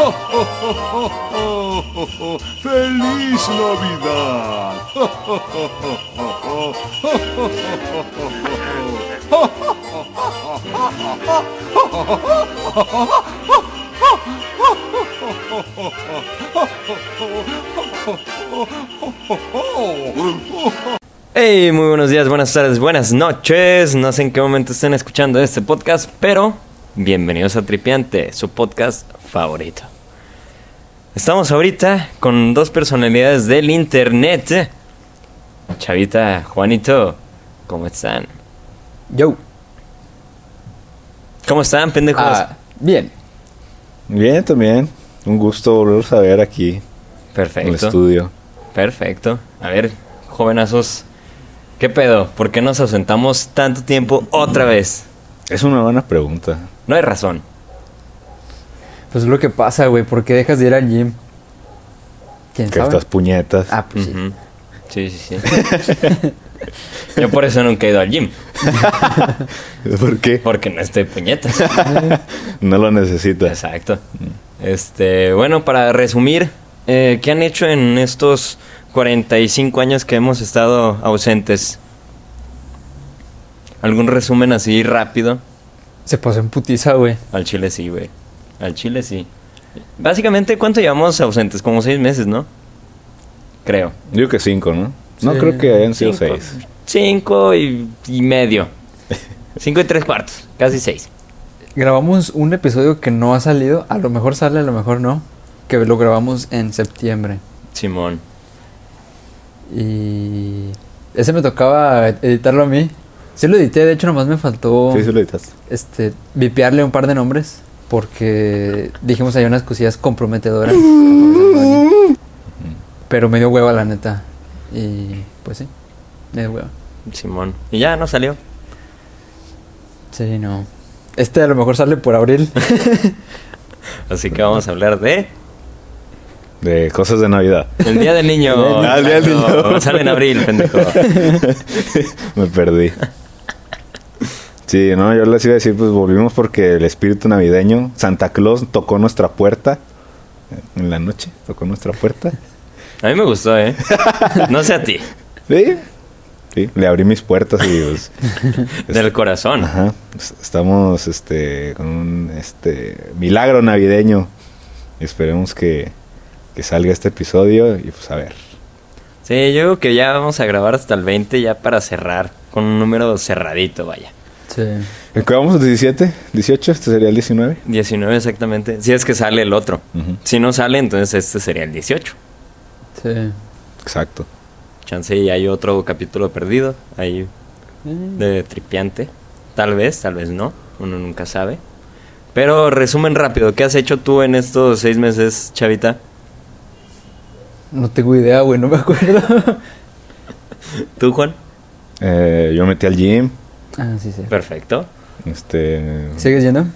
¡Feliz Navidad! Hey, muy buenos días, buenas tardes, buenas noches. No sé en qué momento estén escuchando este podcast, pero bienvenidos a Tripiante, su podcast favorito. Estamos ahorita con dos personalidades del internet. Chavita, Juanito, ¿cómo están? Yo. ¿Cómo están, pendejos? Ah, bien. Bien, también. Un gusto volverlos a ver aquí en el Perfecto. estudio. Perfecto. A ver, jovenazos, ¿qué pedo? ¿Por qué nos ausentamos tanto tiempo otra vez? Es una buena pregunta. No hay razón. Pues es lo que pasa, güey. ¿Por qué dejas de ir al gym? ¿Quién Que sabe? estas puñetas. Ah, pues sí. Sí, sí, sí. Yo por eso nunca he ido al gym. ¿Por qué? Porque no estoy puñetas. No lo necesitas. Exacto. Este, bueno, para resumir, eh, ¿qué han hecho en estos 45 años que hemos estado ausentes? ¿Algún resumen así rápido? Se pasó en putiza, güey. Al Chile sí, güey. Al Chile sí. Básicamente, ¿cuánto llevamos ausentes? Como seis meses, ¿no? Creo. Digo que cinco, ¿no? No Sí. creo que hayan sido Cinco. seis. Cinco y, y medio. Cinco y tres cuartos. Casi seis. Grabamos un episodio que no ha salido. A lo mejor sale, a lo mejor no. Que lo grabamos en septiembre. Simón. Y... Ese me tocaba editarlo a mí. Sí lo edité, de hecho nomás me faltó... Sí, sí lo editaste. Este... Vipearle un par de nombres. Porque dijimos hay unas cosillas comprometedoras. Pero me dio hueva, la neta. Y... Pues sí. Me dio hueva. Simón. Y ya no salió. Sí, no. Este a lo mejor sale por abril. Así que vamos a hablar de De cosas de Navidad. el Día del Niño. Ah, el Día del. Niño. Sale en abril, pendejo. Me perdí. Sí, no, yo les iba a decir, pues volvimos porque el espíritu navideño, Santa Claus tocó nuestra puerta en la noche, tocó nuestra puerta. A mí me gustó, ¿eh? No sé a ti. Sí, sí, le abrí mis puertas y pues, Del corazón. Ajá. es- Estamos este con un este milagro navideño. Esperemos que, que salga este episodio y pues a ver. Sí, yo creo que ya vamos a grabar hasta el 20 ya para cerrar. Con un número cerradito, vaya. Sí. ¿En qué vamos? ¿17? ¿18? Este sería el 19. 19 exactamente. Si es que sale el otro. Si no sale, entonces este sería el 18. Sí. Exacto. Chance y hay otro capítulo perdido. Ahí de tripiante. Tal vez, tal vez no. Uno nunca sabe. Pero resumen rápido. ¿Qué has hecho tú en estos seis meses, Chavita? No tengo idea, güey, no me acuerdo. ¿Tú, Juan? Eh, yo metí al gym. Ah, sí, sí. Perfecto. Este. ¿Sigues yendo?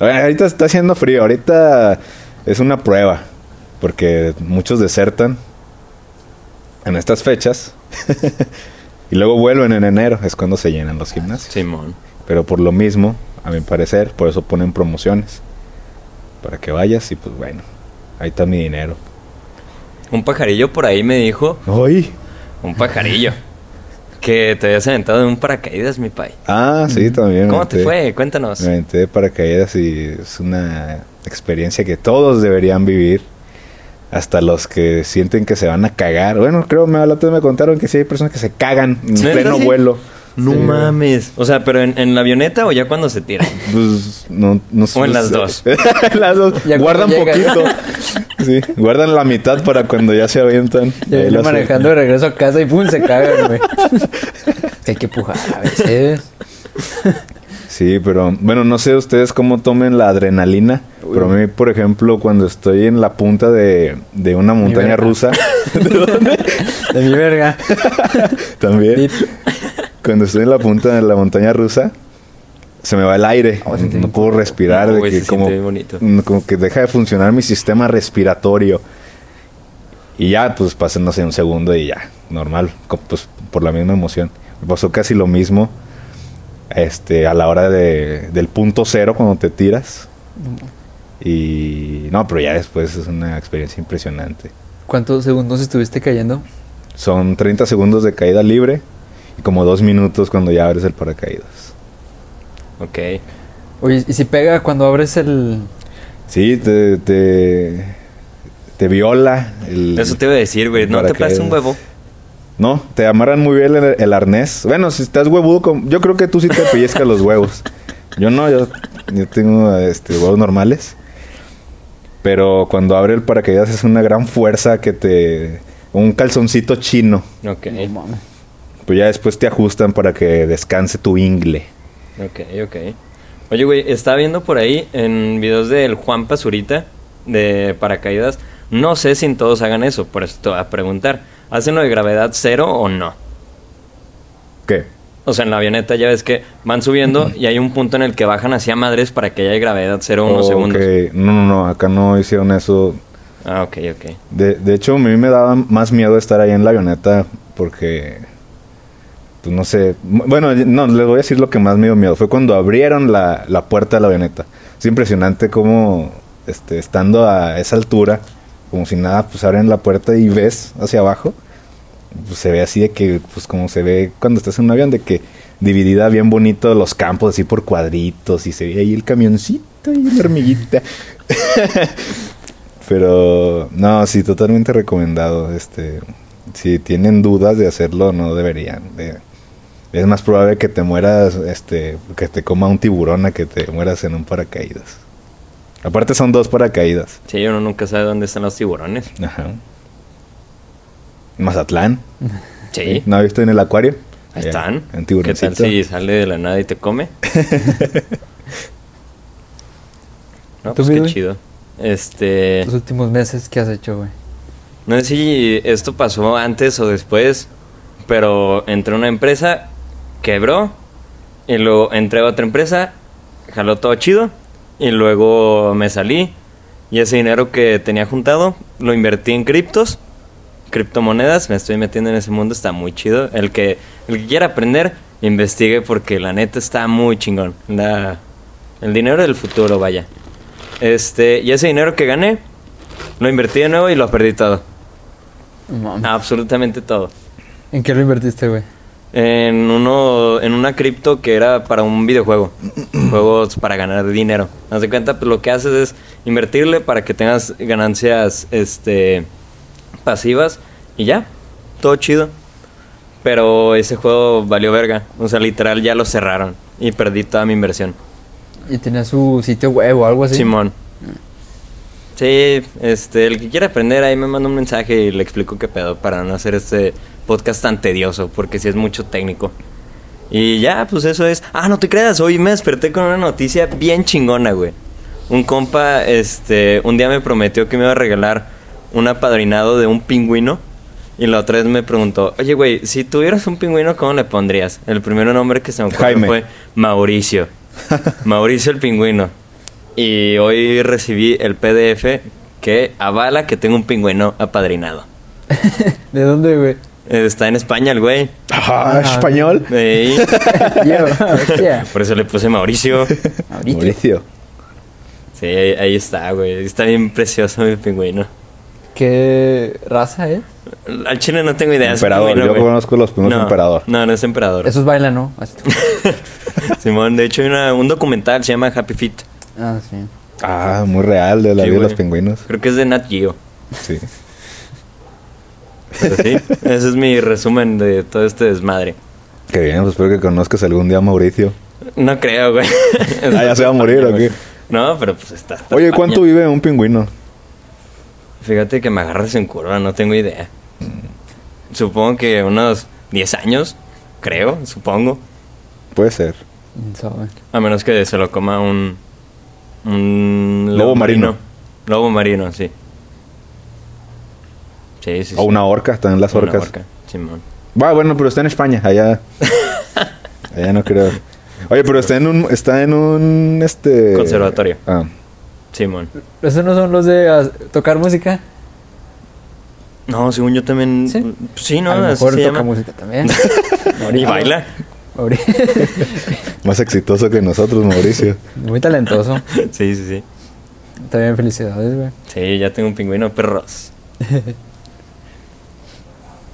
Ahorita está haciendo frío. Ahorita es una prueba. Porque muchos desertan en estas fechas. y luego vuelven en enero. Es cuando se llenan los gimnasios. Simón. Pero por lo mismo, a mi parecer, por eso ponen promociones. Para que vayas y pues bueno, ahí está mi dinero. Un pajarillo por ahí me dijo. ¡Ay! Un pajarillo. que te habías aventado en un paracaídas, mi pai. Ah, sí, también. ¿Cómo te fue? Cuéntanos. Me aventé de paracaídas y es una experiencia que todos deberían vivir. Hasta los que sienten que se van a cagar. Bueno, creo, me, me contaron que sí hay personas que se cagan en ¿Neta, pleno sí? vuelo. No Sí. mames. O sea, pero en, en la avioneta o ya cuando se tiran. Pues no, no O en las dos. en las dos. Ya Guardan poquito. sí, guardan la mitad para cuando ya se avientan. Yo las- manejando de regreso a casa y pum, se cagan, güey. hay que pujar a veces. Sí, pero bueno, no sé ustedes cómo tomen la adrenalina. Pero a mí, por ejemplo, cuando estoy en la punta de, de una montaña rusa, De mi verga. también. Cuando estoy en la punta de la montaña rusa, se me va el aire. Oh, no puedo respirar. de Uy, que se como, mm, como que deja de funcionar mi sistema respiratorio. Y ya, pues pasan, no sé, un segundo y ya, normal, pues por la misma emoción. Me pasó casi lo mismo este, a la hora de, del punto cero cuando te tiras. Y no, pero ya después es una experiencia impresionante. ¿Cuántos segundos estuviste cayendo? Son 30 segundos de caída libre como dos minutos cuando ya abres el paracaídas. Ok. Oye, ¿y si pega cuando abres el...? Sí, te, te, te viola. El, Eso te iba a decir, güey. ¿No te parece un huevo? No, te amarran muy bien el, el arnés. Bueno, si estás huevudo, con- yo creo que tú sí te pellizcas los huevos. Yo no, yo, yo tengo este, huevos normales. Pero cuando abre el paracaídas es una gran fuerza que te... Un calzoncito chino. Ok. No mames. Pues ya después te ajustan para que descanse tu ingle. Ok, ok. Oye, güey, estaba viendo por ahí en videos del Juan Pazurita de paracaídas. No sé si en todos hagan eso, por eso te voy a preguntar. ¿Hacen lo de gravedad cero o no? ¿Qué? O sea, en la avioneta ya ves que van subiendo y hay un punto en el que bajan hacia madres para que haya gravedad cero unos segundos. No, no, no, acá no hicieron eso. Ah, ok, ok. De, de hecho, a mí me daba más miedo estar ahí en la avioneta porque, pues no sé, bueno, no, les voy a decir lo que más me dio miedo. Fue cuando abrieron la, la puerta de la avioneta. Es impresionante cómo, este, estando a esa altura, como si nada, pues abren la puerta y ves hacia abajo. Pues se ve así de que, pues como se ve cuando estás en un avión, de que dividida bien bonito los campos así por cuadritos y se ve ahí el camioncito y la hormiguita. Pero no, sí, totalmente recomendado. Este, si tienen dudas de hacerlo, no deberían. De- es más probable que te mueras, este, que te coma un tiburón a que te mueras en un paracaídas. Aparte son dos paracaídas. Sí, uno nunca sabe dónde están los tiburones. Ajá. Mazatlán. Sí. ¿No has visto en el acuario? Ahí están. En ¿Qué tiburoncito. tal si sale de la nada y te come? no, ¿Tú, pues qué chido. Este... Los últimos meses, ¿qué has hecho, güey? No sé si esto pasó antes o después, pero entré a una empresa, quebró, y luego entré a otra empresa, jaló todo chido, y luego me salí, y ese dinero que tenía juntado lo invertí en criptos, criptomonedas, me estoy metiendo en ese mundo, está muy chido. El que, el que quiera aprender, investigue porque la neta está muy chingón. La- el dinero del futuro, vaya. Este, y ese dinero que gané, lo invertí de nuevo y lo perdí todo. Absolutamente todo. ¿En qué lo invertiste, güey? En uno, en una cripto que era para un videojuego. Juegos para ganar dinero. Haz de cuenta, pues lo que haces es invertirle para que tengas ganancias este pasivas y ya. Todo chido. Pero ese juego valió verga. O sea, literal ya lo cerraron. Y perdí toda mi inversión. ¿Y tenía su sitio web o algo así? Simón. Sí, este, el que quiera aprender ahí me manda un mensaje y le explico qué pedo para no hacer este podcast tan tedioso, porque si es mucho técnico. Y ya, pues eso es. Ah, no te creas, hoy me desperté con una noticia bien chingona, güey. Un compa, este, un día me prometió que me iba a regalar un apadrinado de un pingüino. Y la otra vez me preguntó, oye, güey, si tuvieras un pingüino, ¿cómo le pondrías? El primer nombre que se me ocurrió Jaime. fue Mauricio. Mauricio el pingüino. Y hoy recibí el PDF que avala que tengo un pingüino apadrinado. ¿De dónde, güey? Eh, Está en España el güey. Ah, español. Hostia. por eso le puse Mauricio. Ahorita. Mauricio. Sí, ahí, ahí está, güey. Está bien precioso mi pingüino. ¿Qué raza es? Al chile no tengo idea. Emperador. pingüino, Yo güey. conozco los pingüinos no, emperador. No, no es emperador. Esos bailan, ¿no? Simón, de hecho hay una- un documental, se llama Happy Feet. Ah, sí. Ah, muy real de la Sí, vida de los pingüinos. Creo que es de Nat Geo. Sí. Pero sí, ese es mi resumen de todo este desmadre. Qué bien, pues espero que conozcas algún día a Mauricio. No creo, güey. Ah, ¿ya se va a morir o qué? No, pero pues está. está Oye. ¿cuánto vive un pingüino? Fíjate que me agarras en curva, no tengo idea. Supongo que unos 10 años, creo, supongo. Puede ser. A menos que se lo coma un. Un. Lobo marino. Lobo marino, sí. Sí, sí. O una orca, están en las Una orcas. orca, Simón. Va, bueno, pero está en España, allá. allá no creo. Oye, pero está en un, está en un, este... Conservatorio. Ah, Simón. ¿Esos no son los de ah, tocar música? No, según yo también. Sí. Sí, no, a lo así mejor se toca llama. música también. Y baila. Mauri- más exitoso que nosotros, Mauricio. Muy talentoso. Sí, sí, sí. También felicidades, güey. Sí, ya tengo un pingüino perros.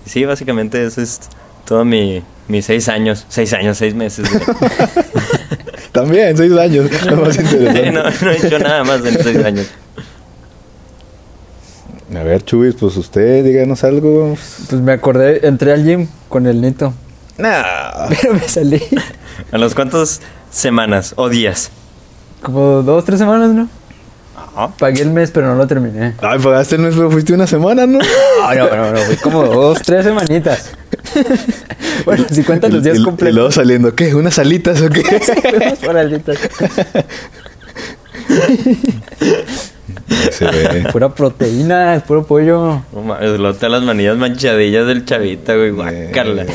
Sí, básicamente eso es todo mi, mis seis años. Seis años, seis meses. También, seis años. Lo más interesante. no, no he hecho nada más en seis años. A ver, Chubis, pues usted, díganos algo. Pues me acordé, entré al gym con el Nito. Nah. Pero me salí ¿A los cuántas semanas o días? como dos, tres semanas, ¿no? Ajá. Pagué el mes, pero no lo terminé. Ay, pagaste el mes, pero fuiste una semana, ¿no? No, no, no, no, fui como dos, tres semanitas. bueno, si cuentas los días Y- y- Y completos. luego saliendo, ¿qué? ¿Unas alitas o qué? Por alitas. Se ve. Pura proteína, puro pollo. No mames, te las manillas manchadillas del chavita, güey. Guácala.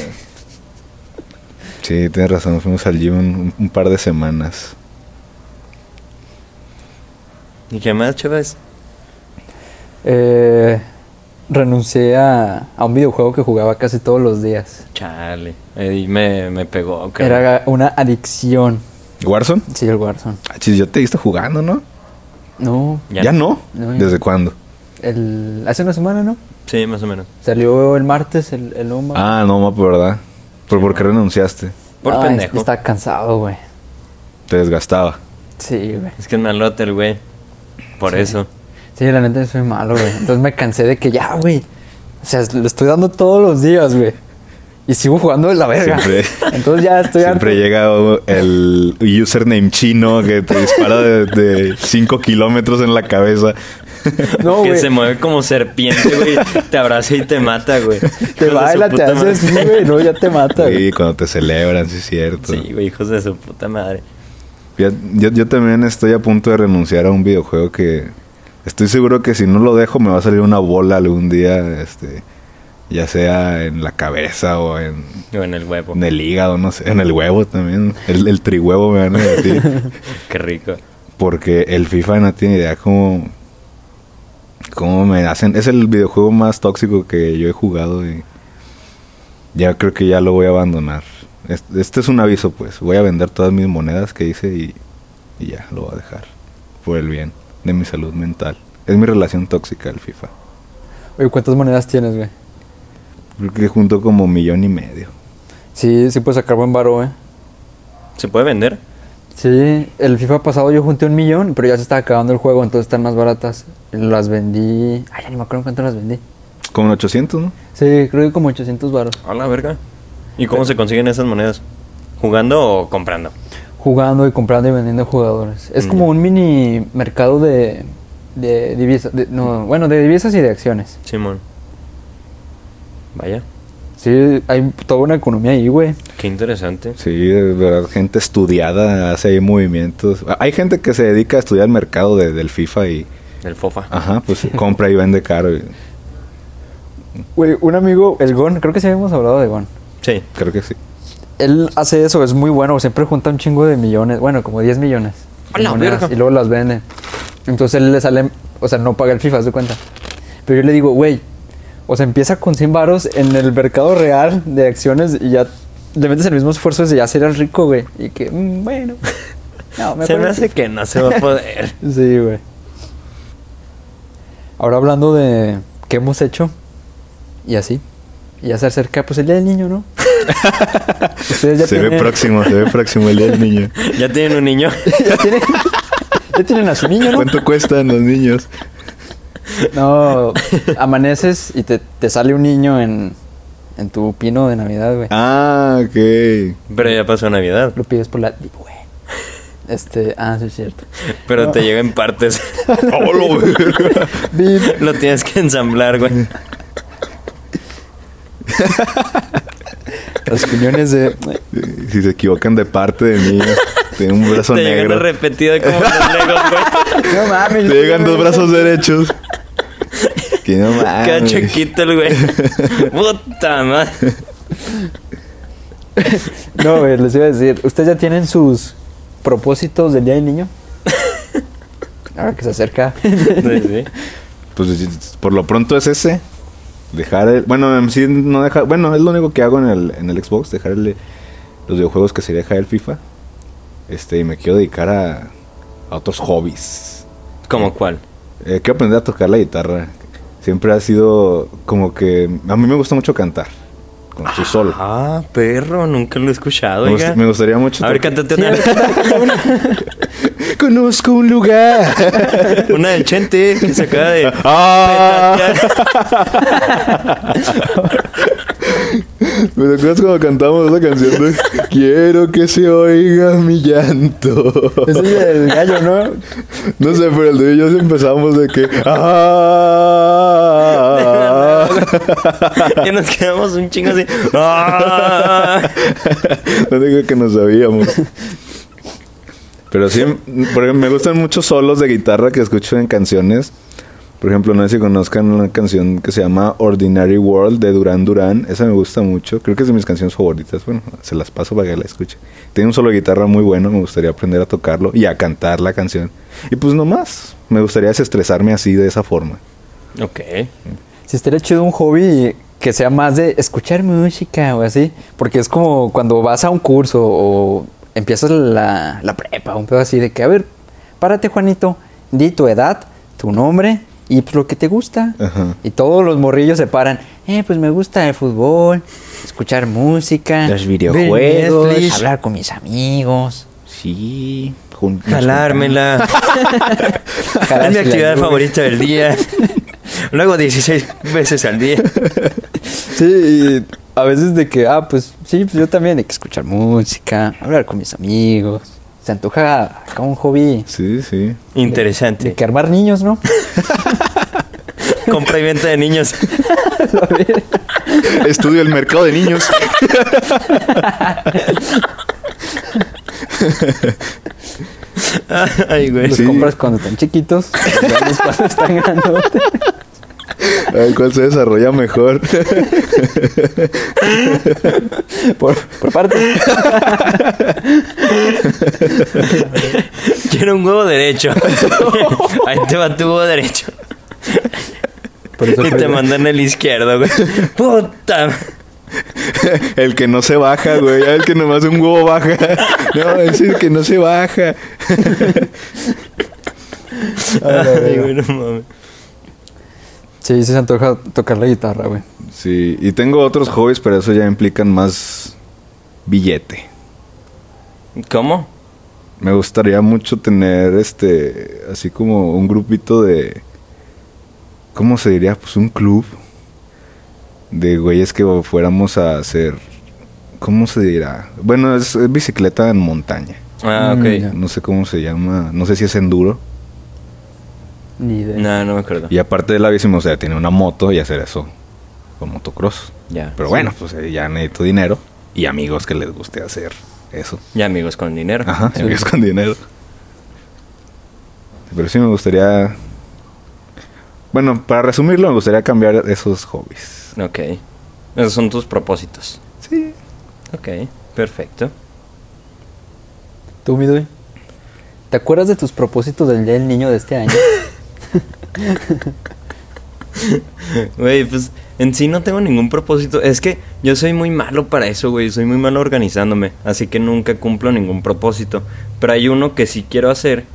Sí, tienes razón, fuimos al gym un, un par de semanas. ¿Y qué más, chavas? Eh, renuncié a, a un videojuego que jugaba casi todos los días. Chale. Ahí me, me pegó, cabrón. Era una adicción. ¿Warzone? Sí, el Warzone. Ah, chis, yo te he visto jugando, ¿no? No, Ya ¿Ya, no. ya ¿Desde no. cuándo? el, hace una semana, ¿no? Sí, más o menos. Salió el martes el, el. Ah, no, mapo, ¿verdad? ¿Por, ¿Por qué renunciaste? Por Ay, pendejo. Está cansado, güey. Te desgastaba. Sí, güey. Es que es malote el güey. Por eso. Sí, la neta soy malo, güey. Entonces me cansé de que ya, güey. O sea, lo estoy dando todos los días, güey. Y sigo jugando de la verga. Siempre- Entonces ya estoy Siempre harto. llega el username chino que te dispara de 5 kilómetros en la cabeza. No, que se mueve como serpiente, güey. te abraza y te mata, güey. Te Hijos baila, te hace así, güey. No, ya te mata, güey. Sí, cuando te celebran, sí es cierto. Sí, güey, hijos de su puta madre. Yo, yo también estoy a punto de renunciar a un videojuego que estoy seguro que si no lo dejo me va a salir una bola algún día, este, ya sea en la cabeza o en, O en el huevo. en el hígado, no sé, en el huevo también, el, el trihuevo me van a decir, Qué rico. porque el FIFA no tiene idea cómo, cómo me hacen, es el videojuego más tóxico que yo he jugado y ya creo que ya lo voy a abandonar. Es- Este es un aviso, pues. Voy a vender todas mis monedas que hice y, y ya, lo voy a dejar. Por el bien de mi salud mental. Es mi relación tóxica el FIFA. Oye, ¿cuántas monedas tienes, güey? Creo que junto como millón y medio. Sí, sí puedes sacar buen varo, güey. ¿Se puede vender? Sí, el FIFA pasado yo junté un millón, pero ya se está acabando el juego, entonces están más baratas. Las vendí... Ay, ya ni me acuerdo cuánto las vendí. Como en 800, ¿no? Sí, creo que como 800 varos. A la verga. ¿Y cómo se consiguen esas monedas? ¿Jugando o comprando? Jugando y comprando y vendiendo jugadores. Es Mm. como un mini mercado de, de divisas. de- no, bueno, de divisas y de acciones. Simón. Vaya, Sí, hay toda una economía ahí, güey. qué interesante. Sí, de verdad, gente estudiada hace ahí movimientos. Hay gente que se dedica a estudiar el mercado de- del FIFA y, El fofa. ajá, pues compra y vende caro. Güey, un amigo, el Gon, creo que sí habíamos hablado de Gon. Sí. creo que sí. Él hace eso, es muy bueno, siempre junta un chingo de millones, bueno, como 10 millones. ¡A en la monedas! Y luego las vende. Entonces él le sale, o sea, no paga el FIFA, se cuenta. Pero yo le digo, güey, o sea, empieza con 100 varos en el mercado real de acciones y ya le metes el mismo esfuerzo de ya ser el rico, güey. Y que, mm, bueno. No, Se me hace que no se va a poder. Sí, güey. Ahora hablando de qué hemos hecho y así. Y ya se acerca pues el día del niño, ¿no? Ustedes ya Se ve próximo, se ve próximo el día del niño. ¿Ya tienen un niño? ya tienen, ya tienen a su niño, ¿no? ¿Cuánto cuestan los niños? No, amaneces y te, te sale un niño en, en tu pino de Navidad, güey. Ah, ok. Pero ya pasó Navidad. Lo pides por la... güey. Este, ah, sí es cierto. Pero te llega en partes. Oh. Lo tienes que ensamblar, güey. Los piñones de... Si se equivocan de parte de mí, tiene un brazo Te llegan negro. repetido como los legos, güey. No mames. Te llegan dos brazos derechos. Que no mames. Queda chiquito el güey. Puta madre. No, güey, les iba a decir, ¿ustedes ya tienen sus propósitos del Día del Niño? Ahora que se acerca. Sí, sí. Pues por lo pronto es ese. Dejar el. Bueno, sí, no dejar. Bueno, es lo único que hago en el, en el Xbox. Dejar el- los videojuegos que sería dejar el FIFA. Este, y me quiero dedicar a, a otros hobbies. ¿Cómo cuál? Eh, quiero aprender a tocar la guitarra. Siempre ha sido como que... A mí me gusta mucho cantar. Con su solo. Ah, perro, nunca lo he escuchado, Me, oiga. gust- me gustaría mucho... A ver, cántate una. Conozco un lugar. Una del Chente que se acaba de. Ah. ¿Me acuerdas cuando cantamos esa canción de Quiero que se oiga mi llanto? Ese es el gallo, ¿no? No sé, pero el de ellos empezamos de que... Ah. Y nos quedamos un chingo así. ¡Ah! No digo que no sabíamos. Pero sí, porque me gustan muchos solos de guitarra que escucho en canciones. Por ejemplo, no sé si conozcan una canción que se llama Ordinary World de Duran Duran. Esa me gusta mucho. Creo que es de mis canciones favoritas. Bueno, se las paso para que la escuche. Tiene un solo de guitarra muy bueno. Me gustaría aprender a tocarlo y a cantar la canción. Y pues no más. Me gustaría desestresarme así, de esa forma. Ok. Si estaría chido un hobby que sea más de escuchar música o así. Porque es como cuando vas a un curso o empiezas la, la prepa, un pedo así de que, a ver, párate Juanito, di tu edad, tu nombre y pues lo que te gusta. Ajá. Y todos los morrillos se paran. Eh, pues me gusta el fútbol, escuchar música, Los ver videojuegos. Netflix, hablar con mis amigos. Sí. Jun- Jalármela. es mi actividad favorita del día. Lo hago 16 veces al día. Sí, y a veces de que, ah, pues sí, pues yo también hay que escuchar música, hablar con mis amigos. Se antoja acá un hobby Sí, sí. de Interesante. que armar niños, ¿no? Compra y venta de niños. Estudio el mercado de niños. Ay, güey. Los Sí. compras cuando están chiquitos, los cuando están grandotes. A ver cuál se desarrolla mejor. Por, por parte. Quiero un huevo derecho. Ahí te va tu huevo derecho. Por eso Y te mandan el izquierdo, güey. Puta. El que no se baja, güey. El que nomás un huevo baja. No, es el que no se baja. Ay, güey, no mames. Sí, sí se antoja tocar la guitarra, güey. Sí, y tengo otros hobbies, pero eso ya implican más billete. ¿Cómo? Me gustaría mucho tener este, así como un grupito de, ¿cómo se diría? Pues un club de güeyes que fuéramos a hacer, ¿cómo se dirá? Bueno, es, es bicicleta en montaña. Ah, Mm, ok. ya. No sé cómo se llama, no sé si es enduro. Ni idea. No, no me acuerdo. Y aparte de la bici, me gustaría tener una moto y hacer eso con motocross. Ya. Pero bueno, pues eh, ya necesito dinero y amigos que les guste hacer eso. Ya amigos con dinero. Ajá, Sí. amigos con dinero. Pero sí me gustaría... Bueno, para resumirlo, me gustaría cambiar esos hobbies. Ok. Esos son tus propósitos. Sí. Ok, perfecto. ¿Tú, mi Dui? ¿Te acuerdas de tus propósitos del Día del Niño de este año? Güey, pues en sí no tengo ningún propósito. Es que yo soy muy malo para eso, güey. Soy muy malo organizándome. Así que nunca cumplo ningún propósito. Pero hay uno que sí quiero hacer.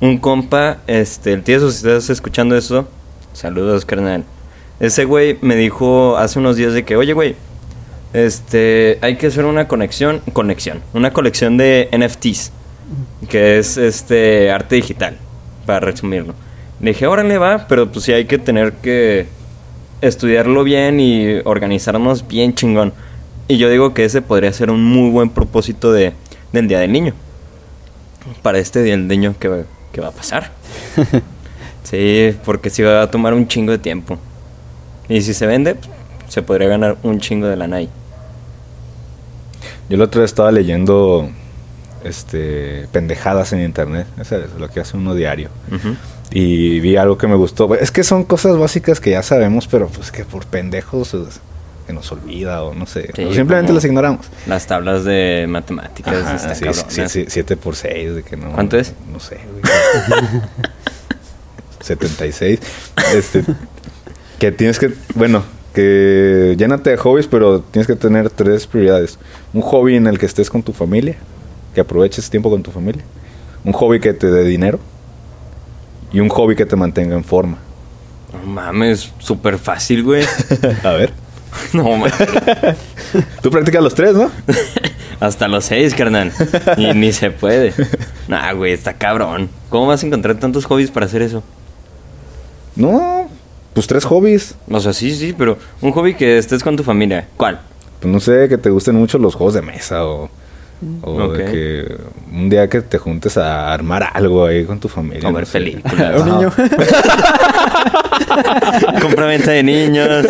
Un compa, este, el tío, si estás escuchando eso, saludos, carnal. Ese güey me dijo hace unos días de que, oye, güey, este, hay que hacer una conexión, conexión, una colección de NFTs, que es este arte digital, para resumirlo. Le dije, órale va, pero pues sí hay que tener que estudiarlo bien y organizarnos bien chingón. Y yo digo que ese podría ser un muy buen propósito de, del Día del Niño. Para este Día del Niño que, va- que va a pasar. sí, porque sí va a tomar un chingo de tiempo. Y si se vende, se podría ganar un chingo de lana ahí. Yo el otro día estaba leyendo este pendejadas en internet. Eso es lo que hace uno diario. Y vi algo que me gustó. Es que son cosas básicas que ya sabemos, pero pues que por pendejos pues, se nos olvida o no sé. Sí, o simplemente las ignoramos. Las tablas de matemáticas Ajá, están sí, cabronas. sí, sí, 7 por 6, de que no. ¿Cuánto es? No sé, güey. 76. Este, que tienes que, bueno, que llénate de hobbies, pero tienes que tener tres prioridades. Un hobby en el que estés con tu familia, que aproveches tiempo con tu familia. Un hobby que te dé dinero. Y un hobby que te mantenga en forma. No mames, súper fácil, güey. A ver. No mames. Tú practicas los tres, ¿no? Hasta los seis, carnal. Ni, ni se puede. Nah, güey, está cabrón. ¿Cómo vas a encontrar tantos hobbies para hacer eso? No, pues tres hobbies. O sea, sí, sí, pero un hobby que estés con tu familia. ¿Cuál? Pues no sé, que te gusten mucho los juegos de mesa o, o de que un día que te juntes a armar algo ahí con tu familia. No sé. películas. Un niño. Compra-venta de niños.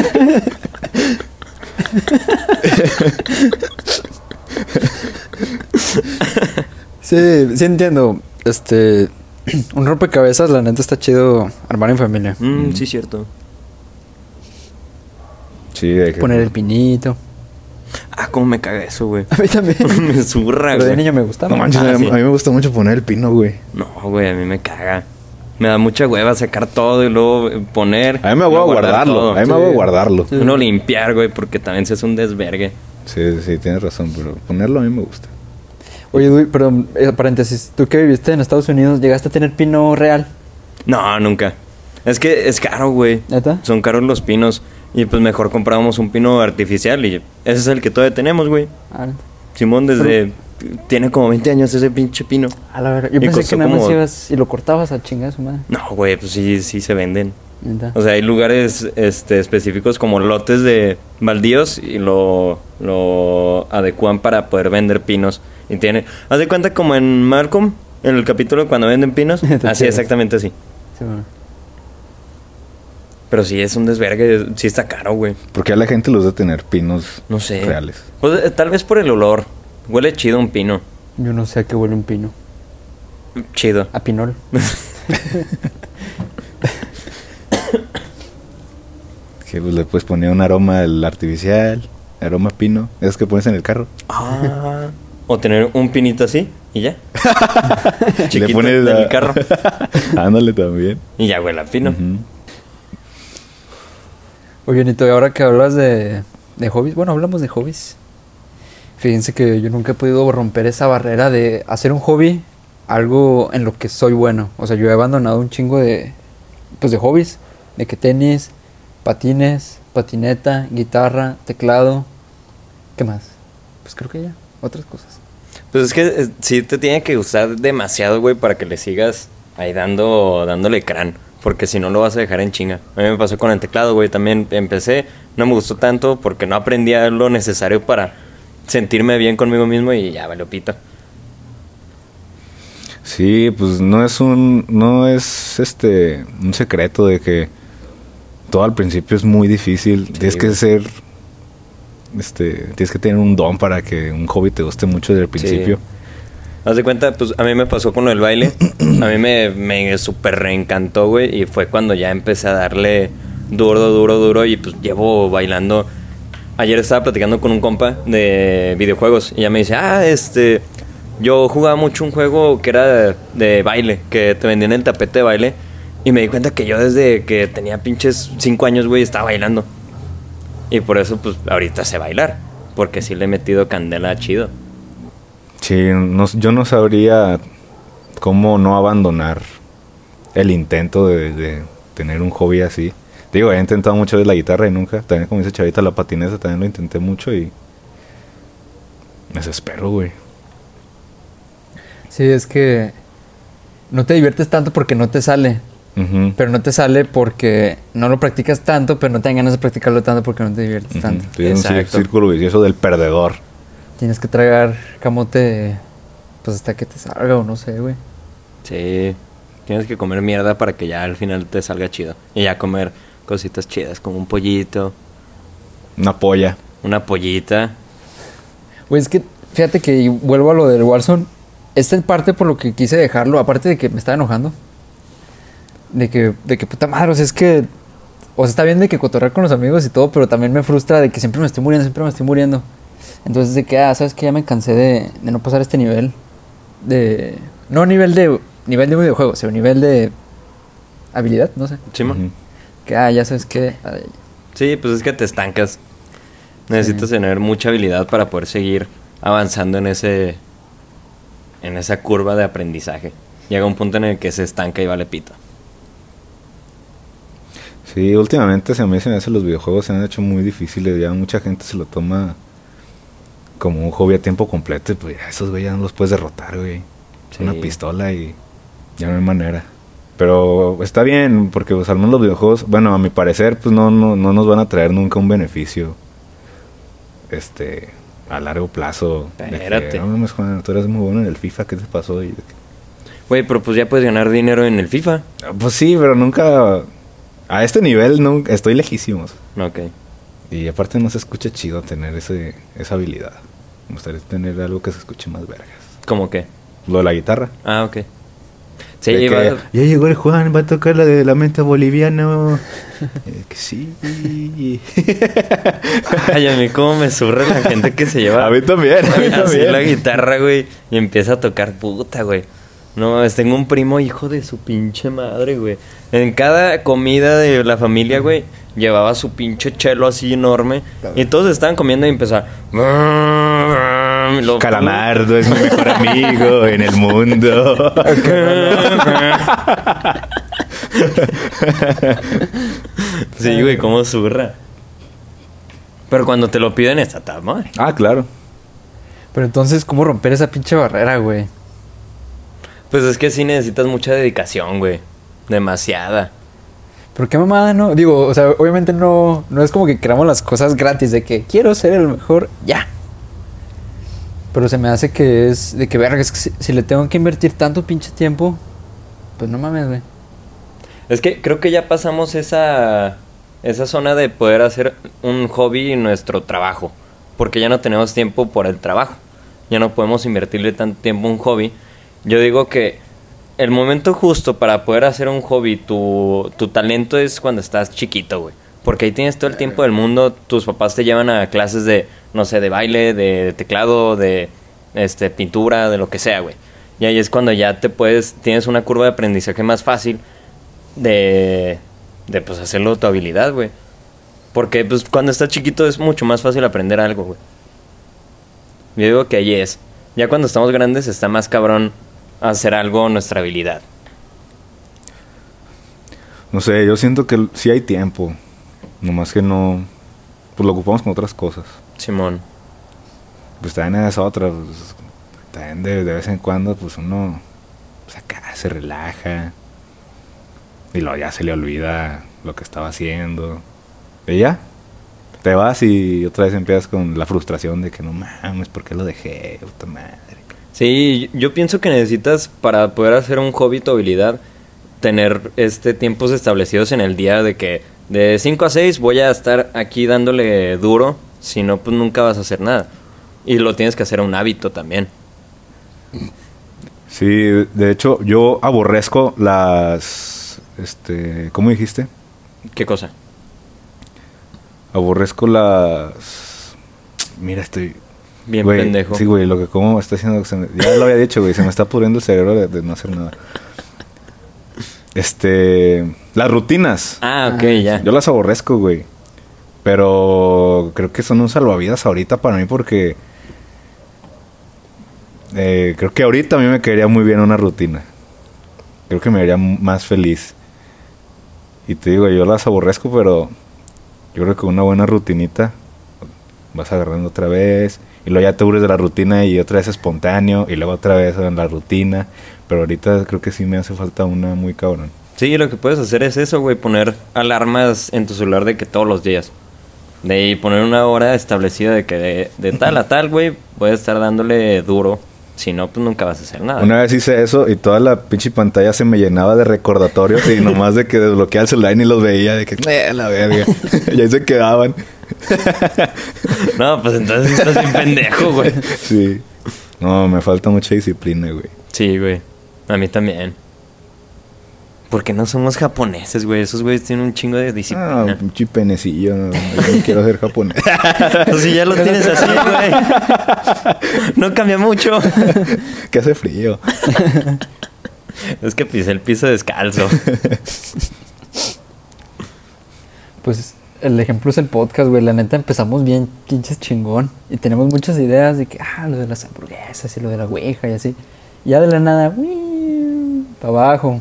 Sí, sí entiendo. Este. Un rompecabezas, la neta está chido armar en familia. Mm, sí, cierto. Sí, de que... Poner el pinito. Ah, cómo me caga eso, güey. A mí también. me zurra, Pero de güey. niño me gustaba. No manches, Ah, a, mí, sí. a mí me gusta mucho poner el pino, güey. No, güey, a mí me caga. Me da mucha hueva sacar todo y luego eh, poner. A mí me voy a guardarlo. todo. A mí me voy a guardarlo. Sí. Uno limpiar, güey, porque también se hace un desvergue. Sí, sí, tienes razón, pero ponerlo a mí me gusta. Oye, Dui, pero eh, paréntesis. Tú que viviste en Estados Unidos, ¿llegaste a tener pino real? No, nunca. Es que es caro, güey. ¿Neta? Son caros los pinos. Y pues mejor comprábamos un pino artificial y ese es el que todavía tenemos, güey. Ah. Simón desde... Tiene como 20 años ese pinche pino. A la verdad. Yo Y pensé que nada más como- ibas y lo cortabas a chingar su madre. No, güey, pues sí, sí se venden. Neta. O sea, hay lugares este, específicos como lotes de baldíos y lo, lo adecuan para poder vender pinos. Y tiene... Haz de cuenta como en Malcolm, en el capítulo cuando venden pinos. Así, exactamente así. Sí, bueno. Pero sí, es un desvergue. Sí está caro, güey. Porque a la gente los de tener pinos No sé. reales. Pues, eh, tal vez por el olor. Huele chido un pino. Yo no sé a qué huele un pino. Chido. A pinol. Que pues, le puedes poner un aroma el artificial, aroma pino, esos que pones en el carro. Ah. O tener un pinito así y ya. Le Chiquito pones en la- el carro. Ándale también. Y ya huele a pino. Ujú. Oye, Nito, y ahora que hablas de, de hobbies, bueno, hablamos de hobbies. Fíjense que yo nunca he podido romper esa barrera de hacer un hobby algo en lo que soy bueno. O sea, yo he abandonado un chingo de, pues, de hobbies. De que tenis, patines, patineta, guitarra, teclado. ¿Qué más? Pues creo que ya. Otras cosas. Pues es que eh, sí te tiene que gustar demasiado, güey, para que le sigas ahí dando, dándole crán. Porque si no lo vas a dejar en chinga. A mí me pasó con el teclado, güey. También empecé, no me gustó tanto porque no aprendía lo necesario para sentirme bien conmigo mismo y ya, vale, pito. Sí, pues no es un, no es este, un secreto de que todo al principio es muy difícil. tienes que ser, este, tienes que tener un don para que un hobby te guste mucho desde el principio. Haz de cuenta, pues a mí me pasó con del baile. A mí me, me súper reencantó, güey. Y fue cuando ya empecé a darle duro, duro, duro. Y pues llevo bailando. Ayer estaba platicando con un compa de videojuegos. Y ya me dice, ah, este. Yo jugaba mucho un juego que era de, de baile. Que te vendían el tapete de baile. Y me di cuenta que yo desde que tenía pinches 5 años, güey, estaba bailando. Y por eso, pues ahorita sé bailar. Porque sí le he metido candela chido. Sí, no- yo no sabría cómo no abandonar el intento de, de tener un hobby así. Digo, he intentado mucho veces la guitarra y nunca. También como dice Chavita, la patineta también lo intenté mucho y me desespero, güey. Sí, es que no te diviertes tanto porque no te sale. Pero no te sale porque no lo practicas tanto, pero no te dan ganas de practicarlo tanto porque no te diviertes tanto. En un círculo vicioso del perdedor. Tienes que tragar camote pues hasta que te salga o no sé, güey. Sí, tienes que comer mierda para que ya al final te salga chido. Y ya comer cositas chidas, como un pollito, Una polla. una pollita. Güey, es que fíjate que y vuelvo a lo del Warzone. Esta es parte por lo que quise dejarlo, aparte de que me estaba enojando. De que, de que puta madre, o sea, es que. O sea, está bien de que cotorrear con los amigos y todo, pero también me frustra de que siempre me estoy muriendo, siempre me estoy muriendo. Entonces, de que, ah, sabes que ya me cansé de, de no pasar este nivel. De. No nivel de. Nivel de videojuego, sino nivel de. Habilidad, no sé. ¿Sí. Que, ah, ya sabes que. ay, Sí, pues es que te estancas. Necesitas Sí. tener mucha habilidad para poder seguir avanzando en ese en esa curva de aprendizaje. Llega un punto en el que se estanca y vale pito. Sí, últimamente se a mí se me hace los videojuegos se han hecho muy difíciles. Ya mucha gente se lo toma como un hobby a tiempo completo. Y pues ya esos güey ya no los puedes derrotar, güey. Sí. Una pistola y ya no hay manera. Pero está bien, porque pues, al menos los videojuegos, bueno, a mi parecer, pues no, no, no nos van a traer nunca un beneficio. Este, a largo plazo. Espérate. no mames, Juan, tú eres muy bueno en el FIFA, ¿qué te pasó? Güey, pero pues ya puedes ganar dinero en el FIFA. "Ah, pues sí, pero nunca. A este nivel no, estoy lejísimos. Ok. Y aparte no se escucha chido tener ese, esa habilidad. Me gustaría tener algo que se escuche más vergas. ¿Cómo qué? Lo de la guitarra. Ah, ok. Sí, que, ya llegó el Juan, va a tocar la de lamento boliviano. Eh, que sí. Ay, a mí cómo me surre la gente que se lleva A mí también, a mí así también. la guitarra, güey, y empieza a tocar puta, güey. No mames, tengo un primo hijo de su pinche madre, güey. En cada comida de la familia, güey, llevaba su pinche chelo así enorme. Y todos estaban comiendo y empezaba. Lo- Calamardo es mi mejor amigo en el mundo. Sí, güey, cómo zurra. Pero cuando te lo piden está tan madre. ah, claro. Pero entonces, ¿cómo romper esa pinche barrera, güey? Pues es que sí necesitas mucha dedicación, güey. Demasiada. ¿Pero qué mamada, no? Digo, o sea, obviamente no, no es como que queramos las cosas gratis de que quiero ser el mejor, ya. Pero se me hace que es de que, verga, es que si, si le tengo que invertir tanto pinche tiempo, pues no mames, güey. Es que creo que ya pasamos esa, esa zona de poder hacer un hobby nuestro trabajo. Porque ya no tenemos tiempo por el trabajo. Ya no podemos invertirle tanto tiempo a un hobby. Yo digo que el momento justo para poder hacer un hobby, tu, tu talento es cuando estás chiquito, güey. Porque ahí tienes todo el tiempo del mundo. Tus papás te llevan a clases de, no sé, de baile, de teclado, de este, pintura, de lo que sea, güey. Y ahí es cuando ya te puedes, tienes una curva de aprendizaje más fácil de, de pues hacerlo tu habilidad, güey. Porque pues cuando estás chiquito es mucho más fácil aprender algo, güey. Yo digo que ahí es. Ya cuando estamos grandes está más cabrón hacer algo nuestra habilidad. No sé, yo siento que sí hay tiempo. Nomás que no. Pues lo ocupamos con otras cosas. Simón. Pues también es otra. Pues, también de, de vez en cuando, pues uno. Pues acá se relaja. Y luego ya se le olvida lo que estaba haciendo. Y ya. Te vas y otra vez empiezas con la frustración de que no mames, ¿por qué lo dejé? Puta madre. Sí, yo pienso que necesitas para poder hacer un hobby tu habilidad tener este tiempos establecidos en el día de que de 5 a 6 voy a estar aquí dándole duro, si no pues nunca vas a hacer nada. Y lo tienes que hacer un hábito también. Sí, de hecho, yo aborrezco las. Este. ¿Cómo dijiste? ¿Qué cosa? Aborrezco las. Mira, estoy. Bien güey, pendejo. Sí, güey, lo que como está haciendo. se me- ya lo había dicho, güey, se me está pudriendo el cerebro de, de no hacer nada. Este. Las rutinas. Ah, ok, ya. Yo las aborrezco, güey. Pero creo que son un salvavidas ahorita para mí porque. eh, creo que ahorita a mí me quedaría muy bien una rutina. Creo que me haría más feliz. Y te digo, yo las aborrezco, pero yo creo que una buena rutinita vas agarrando otra vez. Y luego ya te aburres de la rutina y otra vez espontáneo. Y luego otra vez en la rutina. Pero ahorita creo que sí me hace falta una muy cabrón. Sí, lo que puedes hacer es eso, güey, poner alarmas en tu celular de que todos los días. De ahí poner una hora establecida de que de, de tal a tal, güey, puedes estar dándole duro. Si no, pues nunca vas a hacer nada. Una vez hice eso y toda la pinche pantalla se me llenaba de recordatorios y nomás de que desbloqueaba el celular y ni los veía, de que, "Eh, la verga. y ahí se quedaban. No, pues entonces estás bien pendejo, güey. Sí. No, me falta mucha disciplina, güey. Sí, güey. A mí también. Porque no somos japoneses, güey. Esos güeyes tienen un chingo de Ah, disciplina. pinche penecillo. No, no quiero ser japonés. Pues si ya lo tienes así, güey. No cambia mucho. que hace frío. Es que pisé el piso descalzo. Pues el ejemplo es el podcast, güey. La neta empezamos bien pinches chingón. Y tenemos muchas ideas de que, ah, lo de las hamburguesas y lo de la ouija y así. Y ya de la nada, para abajo.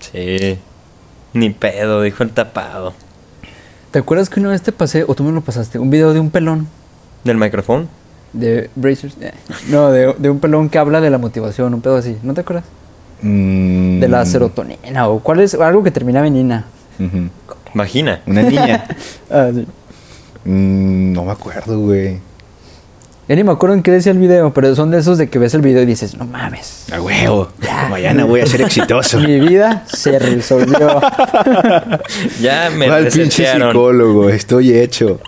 Sí. Ni pedo, dijo el tapado. ¿Te acuerdas que una vez te pasé, o tú me lo pasaste, un video de un pelón ¿Del micrófono? de Brazers? Eh, No, de, de un pelón que habla de la motivación, un pedo así. ¿No te acuerdas? Mm, De la serotonina o cuál es algo que terminaba en ina. ujú. Vagina. Una niña. Ah, sí. Mm, no me acuerdo, güey. Ya ni me acuerdo en qué decía el video, pero son de esos de que ves el video y dices, no mames. A huevo. Mañana voy a ser exitoso. Mi vida se resolvió. Ya me Al pinche psicólogo, estoy hecho.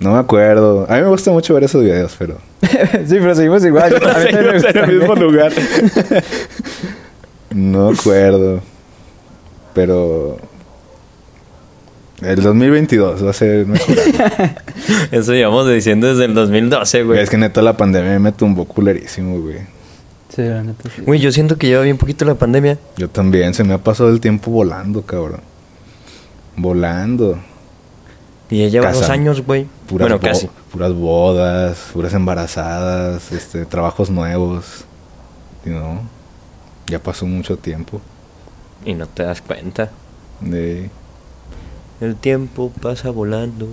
No me acuerdo. A mí me gusta mucho ver esos videos, pero. sí, pero seguimos igual. A mí también me gusta también. lugar. no me acuerdo. Pero. El 2022 va a ser mejor. Eso llevamos diciendo desde el 2012, güey. es que neta la pandemia me tumbó culerísimo, güey. Sí, la neta. sí. Güey, yo siento que lleva bien poquito la pandemia. Yo también, se me ha pasado el tiempo volando, cabrón. Volando. Y ya lleva Casa- dos años, güey. Puras Bueno, casi. Puras bodas, puras embarazadas, este, trabajos nuevos. Y no, ya pasó mucho tiempo. Y no te das cuenta. De... El tiempo pasa volando.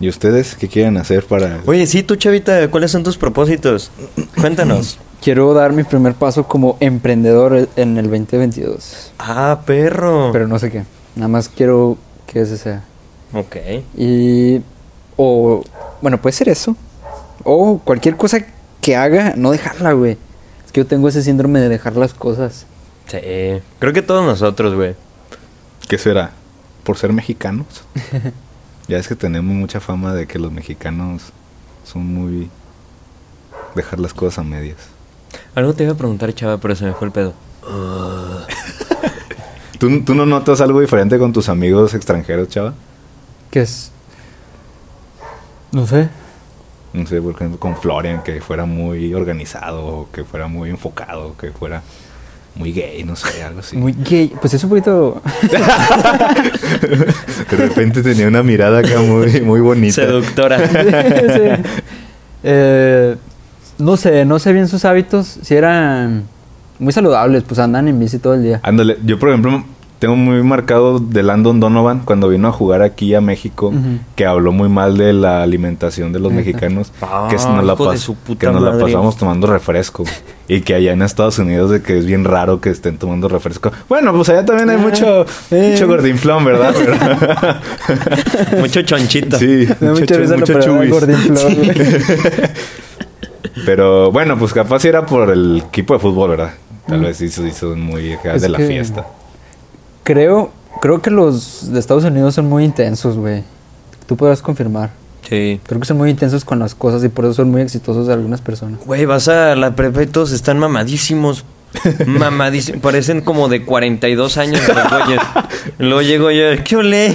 ¿Y ustedes qué quieren hacer para...? Oye, sí, tú, chavita, ¿cuáles son tus propósitos? Cuéntanos. Quiero dar mi primer paso como emprendedor en el 2022. ah, perro. Pero no sé qué. Nada más quiero que ese sea. Ok. Y. O. Bueno, puede ser eso. O cualquier cosa que haga, no dejarla, güey. Es que yo tengo ese síndrome de dejar las cosas. Sí. Creo que todos nosotros, güey. ¿Qué será? ¿Por ser mexicanos? ya es que tenemos mucha fama de que los mexicanos son muy... Dejar las cosas a medias. Algo te iba a preguntar, chava, pero se me fue el pedo. ¿Tú, tú no notas algo diferente con tus amigos extranjeros, chava? Que es. No sé. No sé, por ejemplo, con Florian, que fuera muy organizado, que fuera muy enfocado, que fuera muy gay, no sé, algo así. Muy gay. Pues es un poquito. De repente tenía una mirada acá muy, muy bonita. Seductora. Sí. Eh, no sé, no sé bien sus hábitos. Si eran muy saludables, pues andan en bici todo el día. Ándale, yo por ejemplo tengo muy marcado de Landon Donovan cuando vino a jugar aquí a México, que habló muy mal de la alimentación de los mexicanos, Ah, que, nos la, pas- que nos la pasamos tomando refresco. y que allá en Estados Unidos de que es bien raro que estén tomando refresco. Bueno, pues allá también hay Ah, mucho, eh. mucho gordinflón, ¿verdad? Pero- Mucho chonchito. sí, mucho, risa mucho pero chubis. Pero bueno, pues capaz si era por el equipo de fútbol, ¿verdad? Tal vez hizo, hizo muy de la que- fiesta. Creo, creo que los de Estados Unidos son muy intensos, güey. Tú podrás confirmar. Sí. Creo que son muy intensos con las cosas y por eso son muy exitosos algunas personas. Güey, vas a la prepa y todos están mamadísimos. Mamadísimos. Parecen como de 42 años los güeyes. Luego llego yo, ¿qué olé?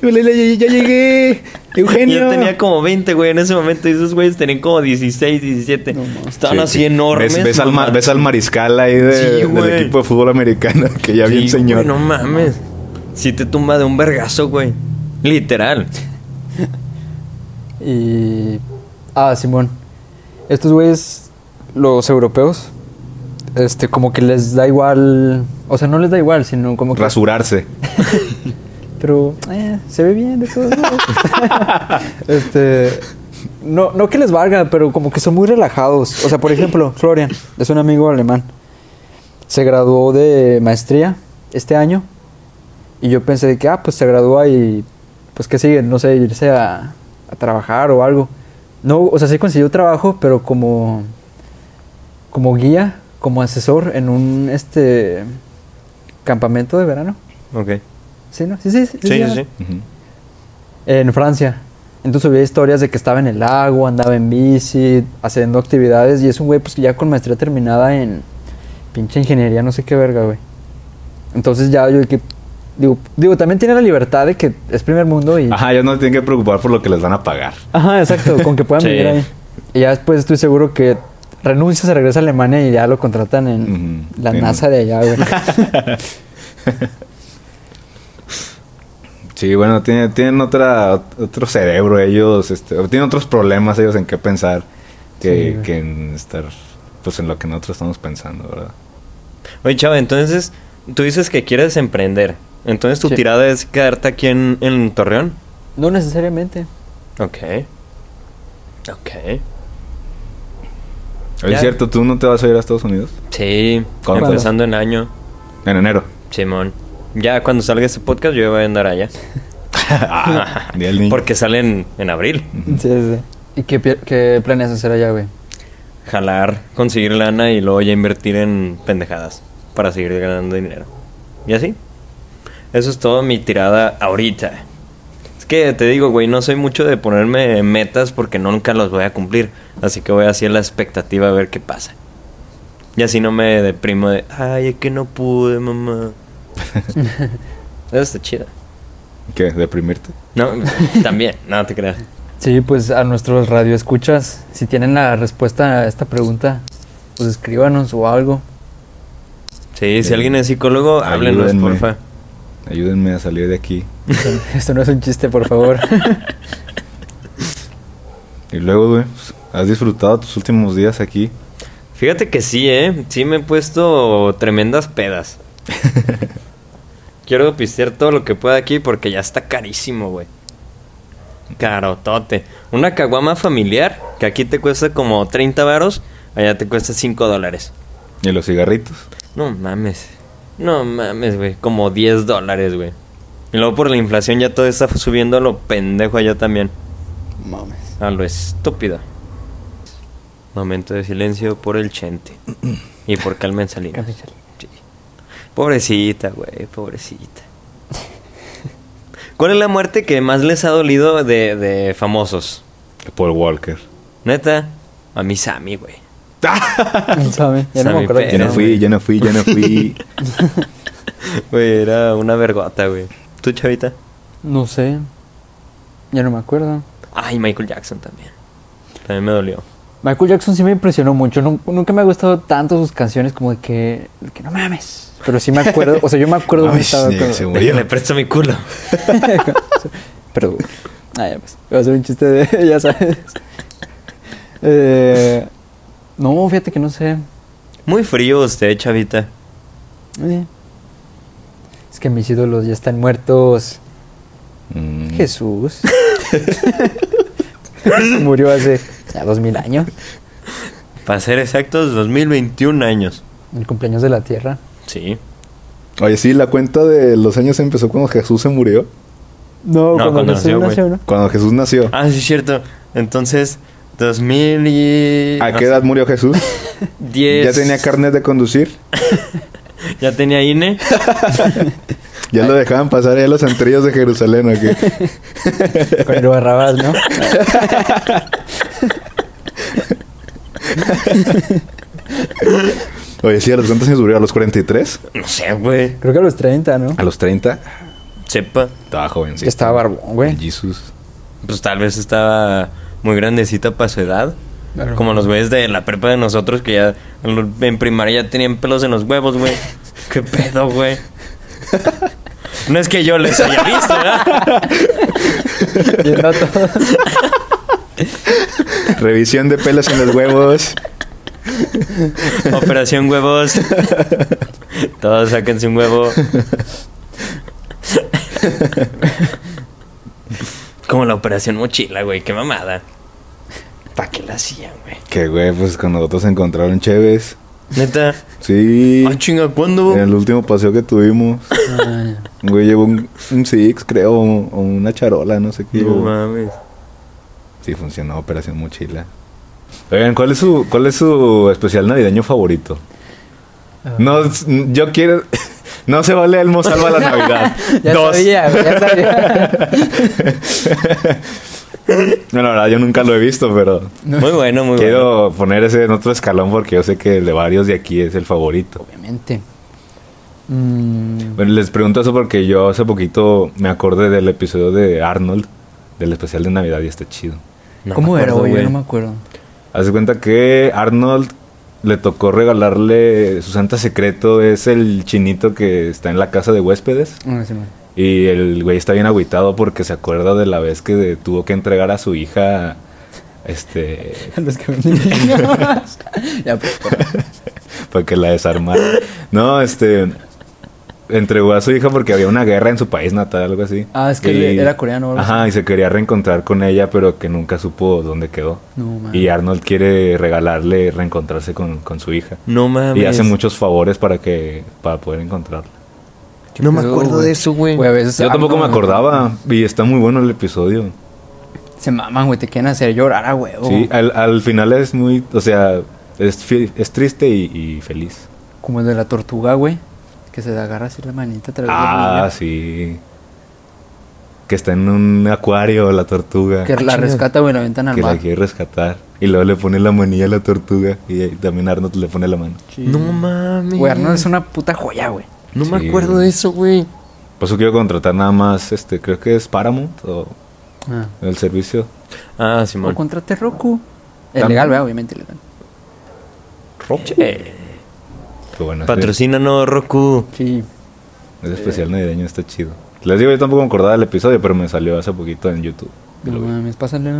Ya llegué, Yo tenía como 20, güey, en ese momento. Y esos güeyes tenían como 16, 17. Estaban Sí, así sí. enormes. ¿Ves, ves al, ma- mamá. ves al mariscal ahí de- Sí, del equipo de fútbol americano, que ya bien Sí, señor. güey, no mames. Si te tumba de un vergazo, güey. Literal. Y. Ah, Simón. Estos güeyes, los europeos, este, como que les da igual. O sea, no les da igual, sino como que. Rasurarse. Pero eh, se ve bien de todos este. No, no que les valga, pero como que son muy relajados. O sea, por ejemplo, Florian, es un amigo alemán. Se graduó de maestría este año. Y yo pensé de que, ah, pues se gradúa y. Pues que sigue, no sé, irse a, a trabajar o algo. No, o sea, sí consiguió trabajo, pero como. Como guía, como asesor en un este campamento de verano. Ok. Sí, ¿no? Sí, sí, sí. Sí. En Francia. Entonces había historias de que estaba en el lago, andaba en bici, haciendo actividades. Y es un güey pues que ya con maestría terminada en pinche ingeniería, no sé qué verga, güey. Entonces ya yo que digo, digo, también tiene la libertad de que es primer mundo y Ajá, ya no se tienen que preocupar por lo que les van a pagar. Ajá, exacto, con que puedan Sí. vivir ahí. Y ya después estoy seguro que renuncia, se regresa a Alemania y ya lo contratan en la NASA de allá, güey. Sí, bueno, tienen, tienen otra, otro cerebro ellos, este, tienen otros problemas ellos en qué pensar que, Sí, güey. que en estar, pues en lo que nosotros estamos pensando, ¿verdad? Oye, chava, entonces tú dices que quieres emprender. Entonces tu Sí. tirada es quedarte aquí en, en Torreón. No necesariamente. Ok. Ok. Oye. ¿Es cierto? ¿Tú no te vas a ir a Estados Unidos? Sí, ¿Cuándo? empezando en año. En enero. Simón. Ya cuando salga este podcast yo voy a andar allá. Ah. Porque salen en abril. Sí, sí. ¿Y qué, qué planeas hacer allá, güey? Jalar, conseguir lana y luego ya invertir en pendejadas para seguir ganando dinero. Y así. Eso es todo mi tirada ahorita. Es que te digo, güey, no soy mucho de ponerme metas porque nunca los voy a cumplir. Así que voy así a la expectativa a ver qué pasa. Y así no me deprimo de, ay, es que no pude, mamá. Eso está chido. ¿Qué? ¿Deprimirte? No, también, no te creas. Sí, pues a nuestros radioescuchas, si tienen la respuesta a esta pregunta, pues escríbanos o algo. Sí, si alguien es psicólogo, háblenos, Ayúdenme. porfa. Ayúdenme a salir de aquí. Esto no es un chiste, por favor. Y luego, güey, pues, ¿has disfrutado tus últimos días aquí? Fíjate que sí, ¿eh? Sí me he puesto tremendas pedas. Quiero pistear todo lo que pueda aquí porque ya está carísimo, güey. Carotote. Una caguama familiar que aquí te cuesta como 30 varos, allá te cuesta 5 dólares. ¿Y los cigarritos? No mames. No mames, güey. Como 10 dólares, güey. Y luego por la inflación ya todo está subiendo a lo pendejo allá también. Mames. A lo estúpido. Momento de silencio por el chente. Y por Carmen Salinas. Pobrecita, güey, pobrecita. ¿Cuál es la muerte que más les ha dolido de, de famosos? Paul Walker. Neta, a mí Sammy, güey. ¿Quién sabe? Ya no Sammy me acuerdo. Ya no fui, ya no fui, ya no fui. Güey, era una vergota, güey. ¿Tú, chavita? No sé. Ya no me acuerdo. Ay, Michael Jackson también. También me dolió. Michael Jackson sí me impresionó mucho. Nun- Nunca me ha gustado tanto sus canciones como de que, de que no mames. Pero sí me acuerdo. O sea, yo me acuerdo dónde Ay, estaba. sí, se Oye, le presto mi culo. Perdón. Ah, ya pues. Voy a hacer un chiste de. Ya sabes. Eh, no, fíjate que no sé. Muy frío usted, chavita. Eh. Es que mis ídolos ya están muertos. Mm, Jesús. Murió hace ya dos mil años. Para ser exactos, 2021 años. El cumpleaños de la tierra. Sí. Oye, sí, la cuenta de los años empezó cuando Jesús se murió. No, No, cuando nació, güey. ¿no? Cuando Jesús nació. Ah, sí, cierto. Entonces, 2000 y... ¿A no qué sé, edad murió Jesús? 10. ¿Ya tenía carnet de conducir? Ya tenía INE. ¿Ya lo dejaban pasar ahí a los antrillos de Jerusalén o qué? Con el Barrabás, ¿no? Oye, sí, ¿a los cuántos años murió? ¿A los 43? No sé, güey. Creo que a los 30, ¿no? ¿A los 30? Sepa. Estaba joven, sí. Estaba barbón, güey. Jesús. Pues tal vez estaba muy grandecita para su edad. Claro. Como los güeyes de la prepa de nosotros que ya en primaria ya tenían pelos en los huevos, güey. ¿Qué pedo, güey? No es que yo les haya visto, ¿verdad? Revisión de pelos en los huevos. Operación huevos. Todos sáquense un huevo. Como la operación mochila, güey. Qué mamada. ¿Para qué la hacían, güey? Que güey, pues con nosotros se encontraron Chévez. Neta. Sí. Ah, chinga, ¿cuándo? En el último paseo que tuvimos. Ay, Un güey llevó un, un Six, creo, o o una charola, no sé qué. No llevó. mames. Sí, funcionó Operación Mochila. Oigan, ¿cuál es su, cuál es su especial navideño favorito? No, s- yo quiero... No se vale Elmo salva la Navidad. Ya Dos. sabía, ya sabía. No, la verdad, yo nunca lo he visto, pero... Muy bueno, muy bueno. Quiero poner ese en otro escalón porque yo sé que el de varios de aquí es el favorito. Obviamente. Mm, Bueno, les pregunto eso porque yo hace poquito me acordé del episodio de Arnold, del especial de Navidad y está chido. No ¿Cómo era, güey? No me acuerdo. Haz de cuenta que Arnold le tocó regalarle su santa secreto, es el chinito que está en la casa de huéspedes. Sí, no. Y el güey está bien agüitado porque se acuerda de la vez que tuvo que entregar a su hija, este, Los ya, pues, para que la desarmara. No, este. Entregó a su hija porque había una guerra en su país natal, algo así. Ah, es que él era coreano algo Ajá, y se quería reencontrar con ella, pero que nunca supo dónde quedó. No, mames. y Arnold quiere regalarle reencontrarse con, con su hija. No mames. Y hace muchos favores para que para poder encontrarla. No me acuerdo de eso, güey. Güey, a veces Yo tampoco me acordaba y está muy bueno el episodio. Se maman, güey, te quieren hacer llorar a huevo. Sí, al, al final es muy, o sea, es, es triste y, y feliz. Como el de la tortuga, güey. Que se le agarra así la manita a través del Ah, niño. sí. Que está en un acuario la tortuga. Que la rescata, güey, la aventan al que la mar. quiere rescatar. Y luego le pone la manilla a la tortuga. Y también Arnold le pone la mano. Sí. No mames. Güey, Arnold es una puta joya, güey. No me Sí, acuerdo de eso, güey. Por eso quiero contratar nada más, este, creo que es Paramount o Ah. el servicio. Ah, O Simón. contrate Roku. Es legal, obviamente legal. Che. Que bueno, Roku. Sí. ese especial navideño está chido. Les digo, yo tampoco me acordaba del episodio, pero me salió hace poquito en YouTube. No mames, pásale.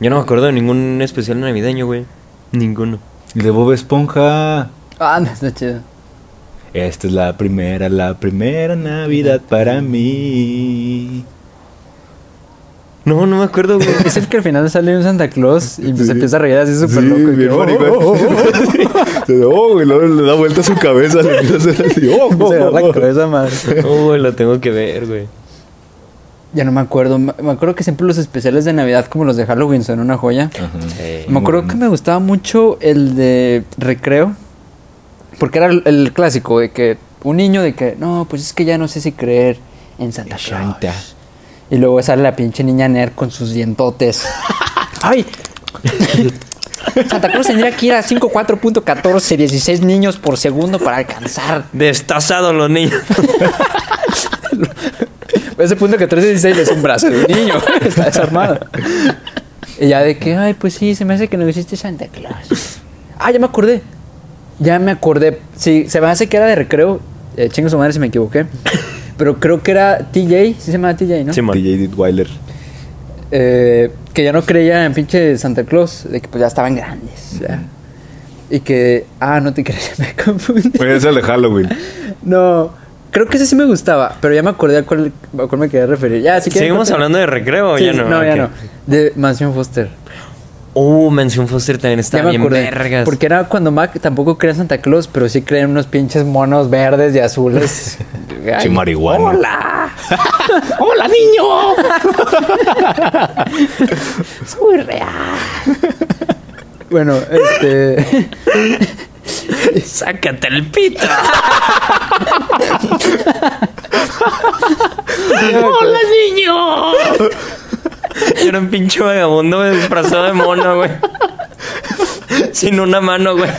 Yo no me acuerdo de ningún especial navideño, güey. Ninguno. De Bob Esponja. Ah, no, está chido. Esta es la primera, la primera Navidad para mí. No, no me acuerdo, güey. Es el que al final sale un Santa Claus y Sí. se empieza a reír así súper Sí, loco. y bien que, oh, oh, oh, oh. Oh, luego le da vuelta a su cabeza, le empieza a hacer así. Oh, Se oh, agarra la oh. cabeza, madre. Oh, güey, lo tengo que ver, güey. Ya no me acuerdo. Me acuerdo que siempre los especiales de Navidad, como los de Halloween, son una joya. Ajá. Sí. Me acuerdo que me gustaba mucho el de recreo. Porque era el, el clásico de que un niño de que, no, pues es que ya no sé si creer en Santa Claus. Y luego sale la pinche niña nerd con sus dientotes. ¡Ay! Santa Claus tendría que ir a 5.4.14, 16 niños por segundo para alcanzar. Destazados los niños. Ese punto 14, 16 es un brazo de un niño. Está desarmado. Y ya de que, ay, pues sí, se me hace que no existe Santa Claus. Ah, ya me acordé. Ya me acordé. Sí, se me hace que era de recreo. Eh, chingo su madre si me equivoqué. Pero creo que era TJ, sí se llama TJ, ¿no? Simón. DJ Ditweiler. Eh, que ya no creía en pinche Santa Claus, de que pues ya estaban grandes. ya. Y que, ah, no te crees, me confundí. Pues es el de Halloween. No, creo que ese sí me gustaba, pero ya me acordé a cuál, a cuál me quería referir. Ya, si ¿Seguimos hablando de recreo o Sí, ya no? No, ya no. De Mansión Foster. Uh, Mención Foster también está bien acordé. vergas. Porque era cuando Mac tampoco creía en Santa Claus, pero sí creía en unos pinches monos verdes y azules. Ay, marihuana. ¡Hola! ¡Hola, niño! Soy real. Bueno, este. ¡Sácate el pito! ¡Hola, niño! Era un pinche vagabundo disfrazado de mono, güey. Sin una mano, güey.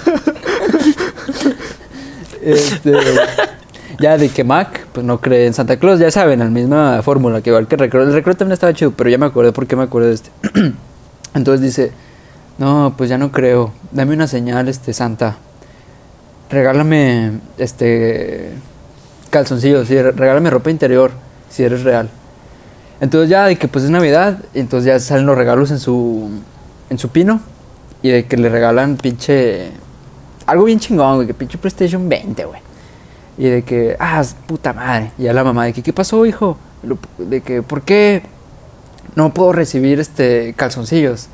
Este, ya de que Mac, pues no cree en Santa Claus, ya saben, la misma fórmula, que igual que el recreo. El recreo también estaba chido, pero ya me acordé por qué me acuerdo de este. Entonces dice, no, pues ya no creo. Dame una señal, este, Santa. Regálame, este, calzoncillos, sí, re- regálame ropa interior, si eres real. Entonces ya de que pues es Navidad, entonces ya salen los regalos en su, en su pino. Y de que le regalan pinche... Algo bien chingón, güey, que pinche PlayStation 20, güey. Y de que, ah, puta madre. Y a la mamá de que, ¿qué pasó, hijo? De que, ¿por qué no puedo recibir este calzoncillos?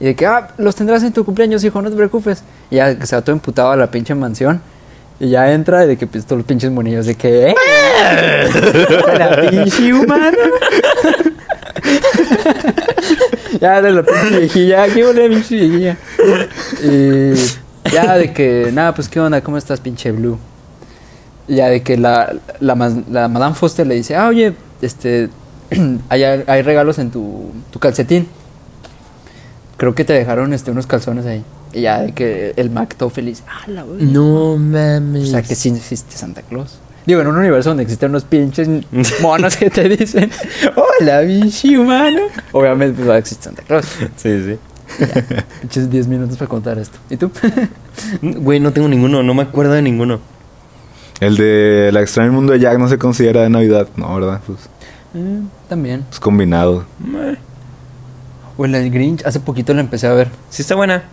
Y de que, ah, los tendrás en tu cumpleaños, hijo, no te preocupes. Y ya que se va todo emputado a la pinche mansión. Y ya entra y de que pues, todos los pinches monillos de que, ¿eh? La pinche humana. ya de la pinche viejilla, volé pinche viejilla. Y ya de que, nada, pues qué onda, ¿cómo estás, pinche Blue? Y ya de que la, la, la Madame Foster le dice, ah, oye, este, hay, hay regalos en tu, tu calcetín. Creo que te dejaron este, unos calzones ahí. Y ya de que el Mac todo feliz, ah, la. No mames. O sea que sí existe Santa Claus. Digo, en un universo donde existen unos pinches monos que te dicen, hola, bichi humano. Obviamente, pues va a existir Santa Claus. Sí, sí. Pinches 10 minutos para contar esto. ¿Y tú? Güey, no tengo ninguno, no me acuerdo de ninguno. El de La extraña mundo de Jack no se considera de Navidad. No, ¿verdad? Pues Eh, también. es combinado. O el del Grinch, hace poquito la empecé a ver. Sí está buena.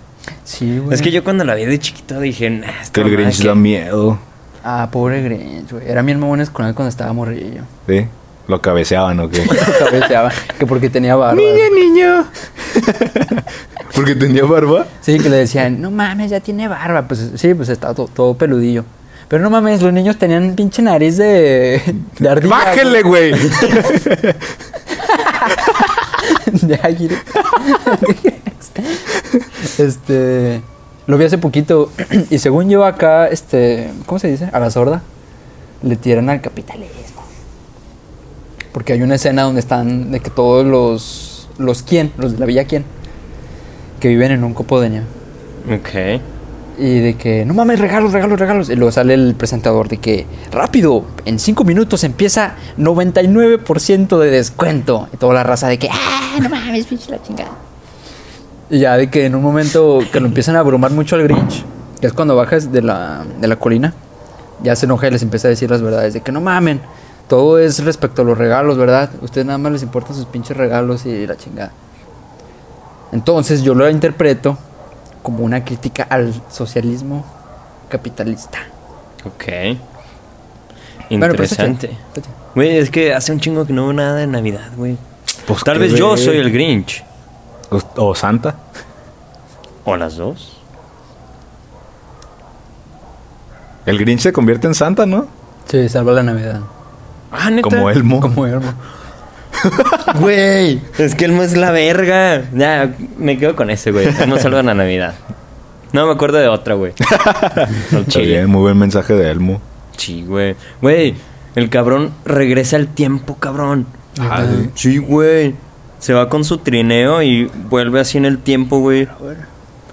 Sí, güey. Es que yo cuando la vi de chiquito dije, nah, esta Que el Grinch que- da miedo. Ah, pobre Grinch, güey. Era mi mamones con él cuando estaba morrillo. ¿Sí? Lo cabeceaban o qué. Cabeceaba, que porque tenía barba. niño. Porque tenía barba. Sí, que le decían, no mames, ya tiene barba. Pues sí, pues estaba to- todo, peludillo. Pero no mames, los niños tenían pinche nariz de, de ardilla. Bájenle, güey. de águila. este. Lo vi hace poquito. Y según yo acá, este. ¿Cómo se dice? A la sorda. Le tiran al capitalismo. Porque hay una escena donde están. De que todos los. Los quién, los de la villa quién. Que viven en un copo de nieve. Ok. Y de que, no mames, regalos, regalos, regalos. Y luego sale el presentador de que, rápido, en cinco minutos empieza 99% de descuento. Y toda la raza de que, ah, no mames, pinche la chingada. Y ya de que en un momento que lo empiezan a abrumar mucho al Grinch, que es cuando bajas de la, de la colina, ya se enoja y les empieza a decir las verdades de que no mamen. Todo es respecto a los regalos, ¿verdad? Ustedes nada más les importan sus pinches regalos y la chingada. Entonces yo lo interpreto como una crítica al socialismo capitalista. Ok. Bueno, pero Interesante. Güey, es que hace un chingo que no veo nada de Navidad, güey. Pues Tal vez yo soy el Grinch. O, o Santa. O las dos. El Grinch se convierte en Santa, ¿no? Sí, salva la Navidad. Ah, neta. Como Elmo. Como Elmo. Güey. Es que Elmo es la verga. Ya, me quedo con ese, güey. Elmo salva la Navidad. No me acuerdo de otra, güey. No, Está bien, muy buen mensaje de Elmo. Sí, güey. Güey, el cabrón regresa al tiempo, cabrón. Ah, sí. Sí, güey. Se va con su trineo y vuelve así en el tiempo, güey.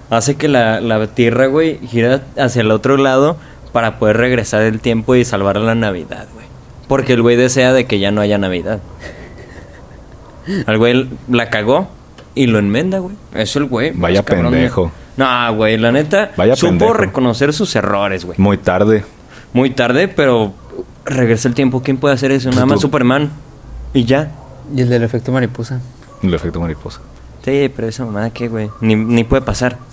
Hace que la, la tierra, güey, gira hacia el otro lado para poder regresar el tiempo y salvar la Navidad, güey. Porque el güey desea de que ya no haya Navidad. Al güey la cagó y lo enmenda, güey. Eso el güey. Vaya cabrón. pendejo. No, güey, la neta. Vaya supo pendejo. reconocer sus errores, güey. Muy tarde. Muy tarde, pero regresa el tiempo. ¿Quién puede hacer eso? Nada más. Superman. Y ya. Y el del efecto mariposa. El efecto mariposa. Sí, pero esa mamada, ¿qué, güey? Ni, ni puede pasar.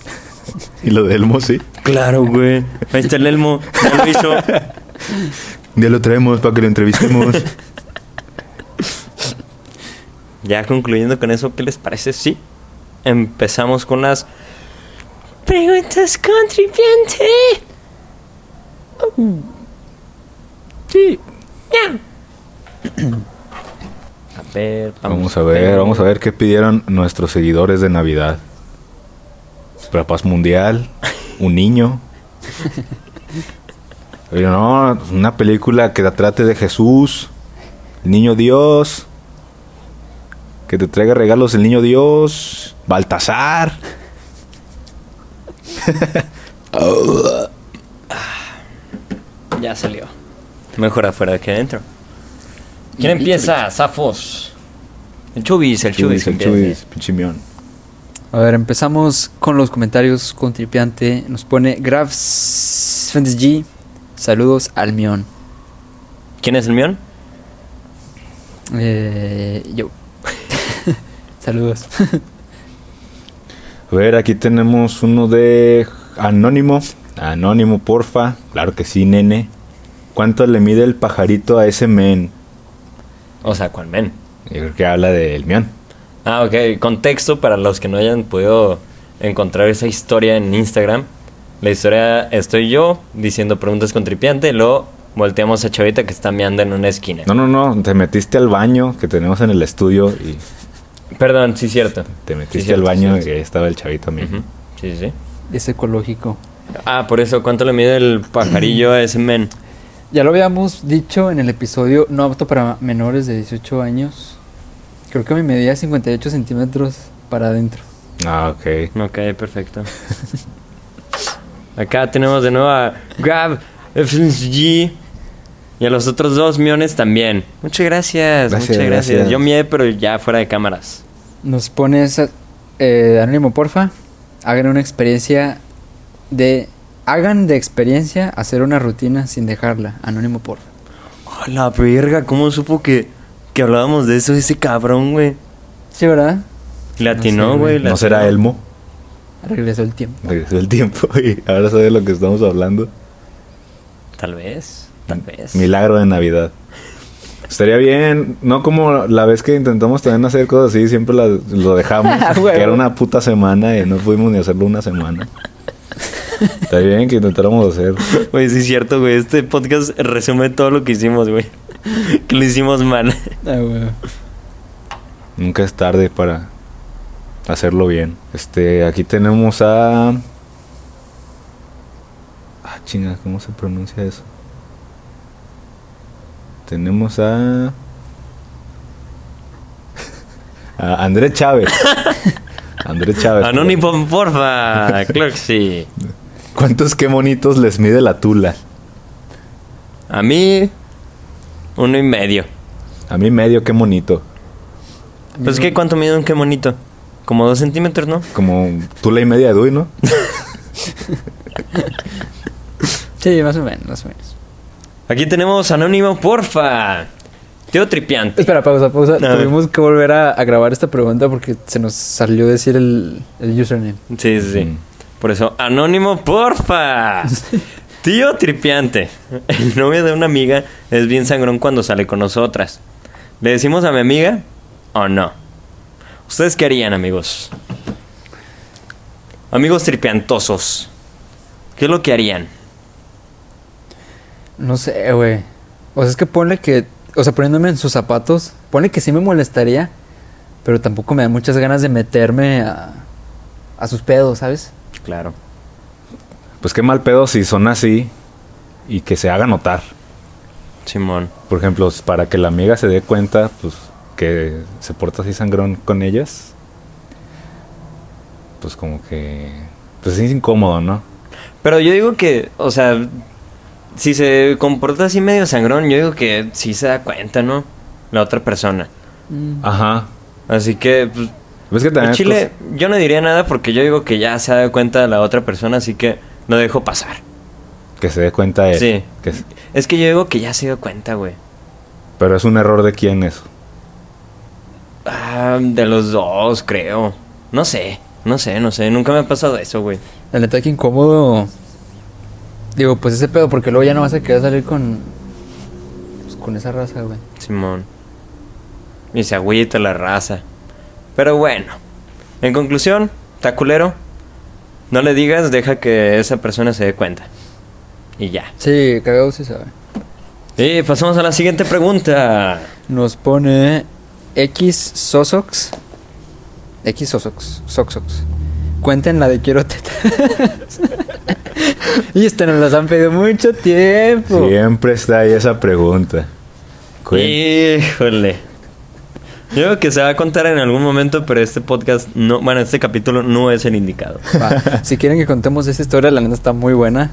Y lo de Elmo, sí. Claro, güey. Ahí está el Elmo. Ya lo hizo. Ya lo traemos para que lo entrevistemos. Ya concluyendo con eso, ¿qué les parece? Sí. Empezamos con las preguntas contribuyente. Sí. A ver, vamos a ver, vamos a ver qué pidieron nuestros seguidores de Navidad. Para paz mundial, un niño. Pero no, una película que trate de Jesús, el niño Dios, que te traiga regalos el niño Dios, Baltasar. Ya salió. Mejor afuera que adentro. ¿Quién empieza? Zafos. El chubis, el chubis. el chubis, pinche mión. A ver, empezamos con los comentarios con tripiante. Nos pone Grafs G. Saludos al mión. ¿Quién es el mión? Eh, yo. Saludos. A ver, aquí tenemos uno de Anónimo. Anónimo, porfa. Claro que sí, nene. ¿Cuánto le mide el pajarito a ese men? O sea, ¿cuál men? Yo creo que habla del mión. Ah, ok. Contexto para los que no hayan podido encontrar esa historia en Instagram. La historia estoy yo diciendo preguntas con tripiante, luego volteamos a Chavita que está meando en una esquina. No, no, no. Te metiste al baño que tenemos en el estudio y Perdón, sí cierto. te Sí, metiste cierto, al baño sí, y ahí estaba el chavito mismo. Sí, sí, sí. Es ecológico. Ah, por eso, ¿cuánto le mide el pajarillo a ese men? Ya lo habíamos dicho en el episodio no apto para menores de 18 años. Creo que me medía 58 centímetros para adentro. Ah, ok. Ok, perfecto. Acá tenemos de nuevo a Grab FG y a los otros dos miones también. Muchas gracias, Gracias, muchas gracias. gracias. Yo mié, pero ya fuera de cámaras. Nos pones eh, anónimo, porfa. Hagan una experiencia de. Hagan de experiencia hacer una rutina sin dejarla. Anónimo, porfa. Oh, la verga, ¿cómo supo que, que hablábamos de eso ese cabrón, güey? Sí, ¿verdad? Latinó, No sé, güey. ¿No será Elmo? Regresó el tiempo. Regresó el tiempo y ahora sabe de lo que estamos hablando. Tal vez, tal vez. Milagro de Navidad. Estaría bien, no como la vez que intentamos también hacer cosas así, siempre la- lo dejamos, Huevo. que era una puta semana y no pudimos ni hacerlo una semana. Estaría bien que intentáramos hacer. Güey, sí es cierto, güey. Este podcast resume todo lo que hicimos, güey. Que lo hicimos mal. Ah, güey. Nunca es tarde para hacerlo bien. Este, aquí tenemos a. Ah, chinga, ¿cómo se pronuncia eso? Tenemos a. A Andrés Chávez. Andrés Chávez. Anónimo, porfa. Claro que sí. ¿Cuántos qué monitos les mide la tula? A mí, uno y medio. A mí medio, qué monito. Pues que cuánto mide un qué bonito. Como dos centímetros, ¿no? Como tula y media de Dui, ¿no? Sí, más o menos, más o menos. Aquí tenemos Anónimo, porfa. Tío Tripiante. Espera, pausa, pausa. Tuvimos que volver a, a grabar esta pregunta porque se nos salió decir el, el username. Sí, sí, sí. Mm. Por eso, Anónimo, porfa. Tío Tripiante. El novio de una amiga es bien sangrón cuando sale con nosotras. ¿Le decimos a mi amiga o no? ¿Ustedes qué harían, amigos? Amigos tripiantosos. ¿Qué es lo que harían? No sé, güey. O sea, es que ponle que. O sea, poniéndome en sus zapatos, ponle que sí me molestaría, pero tampoco me da muchas ganas de meterme a, a sus pedos, ¿sabes? Claro. Pues qué mal pedo si son así y que se haga notar. Simón. Por ejemplo, para que la amiga se dé cuenta, pues, que se porta así sangrón con ellas. Pues como que... Pues es incómodo, ¿no? Pero yo digo que, o sea, si se comporta así medio sangrón, yo digo que sí se da cuenta, ¿no? La otra persona. Ajá. Así que, pues, Ves que en también... Chile yo no diría nada porque yo digo que ya se da cuenta la otra persona, así que lo dejo pasar. pues, que se dé cuenta él. Sí. Que es- Es que yo digo que ya se dio cuenta, güey. pero es un error de quién eso. Ah, de los dos, creo. No sé, no sé, no sé. Nunca me ha pasado eso, güey. La neta, que incómodo. Digo, pues ese pedo, porque luego ya no vas a querer salir con. Pues con esa raza, güey. Simón. Y se agüita la raza. Pero bueno. En conclusión, está culero. No le digas, deja que esa persona se dé cuenta. Y ya. Sí, cagado sí sabe. Y pasamos a la siguiente pregunta. Nos pone X Sosox. X Sosox. Soxox. Cuenten la de quiero tetas. y esta nos las han pedido mucho tiempo. Siempre está ahí esa pregunta. Cuen- Híjole. Yo creo que se va a contar en algún momento, pero este podcast no, bueno, este capítulo no es el indicado. Va, Si quieren que contemos esta historia, la neta está muy buena.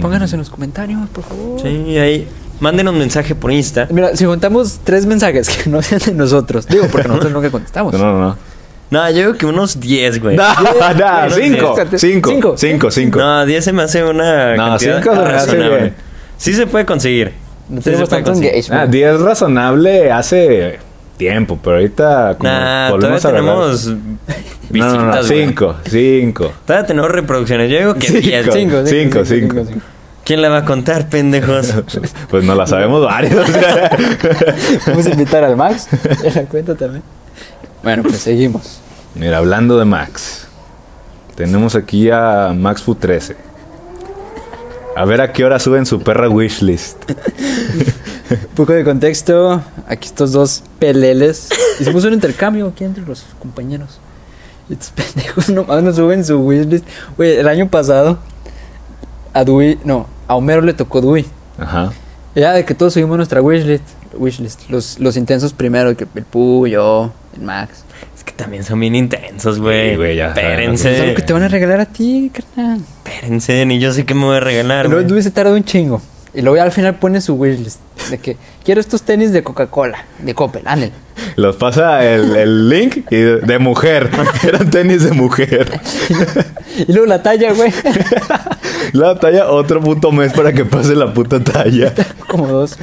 Pónganos en los comentarios, por favor. Sí, ahí. Mándenos un mensaje por Insta. Mira, si juntamos tres mensajes que no sean de nosotros, digo, porque nosotros nunca contestamos. No, no, no. No, yo creo que unos 10, güey. Da, da, no, cinco, sí. cinco, Cinco. cinco, cinco. No, 10 se me hace una No, cantidad cinco se me hace razonable. bien. Sí se puede conseguir. No Sí tenemos puede tanto engagement. Ah, 10 razonable hace tiempo, pero ahorita como Nah, todavía volvemos a tenemos No, visitas, no, no, güey. cinco, cinco. Todavía tenemos reproducciones. Yo digo que 10. Cinco. Cinco, cinco, Cinco, cinco, cinco. cinco. ¿Quién la va a contar, pendejos? Pues no la sabemos varios. Vamos a invitar al Max. La cuenta también. Bueno, pues seguimos. Mira, hablando de Max. Tenemos aquí a Max Fu 13. A ver a qué hora suben su perra wishlist. Un poco de contexto. Aquí estos dos peleles. Hicimos un intercambio aquí entre los compañeros. Y estos pendejos nomás nos suben su wishlist. Güey, el año pasado a Dewey, no, a Homero le tocó Dewey. Ajá. Ya de que todos subimos nuestra wishlist. Wishlist. Los, los intensos primero, que el Puyo, el Max. Es que también son bien intensos, güey. Sí, güey, ya Espérense. Es algo que te van a regalar a ti, carnal. Espérense, ni yo sé qué me voy a regalar, güey. Dewey se tarda un chingo. Y luego al final pone su wishlist. De que quiero estos tenis de Coca-Cola, de Coppel, ándale. Los pasa el, el link y de, de mujer. Eran tenis de mujer. Y luego la talla, güey. la talla otro puto mes para que pase la puta talla. Como dos,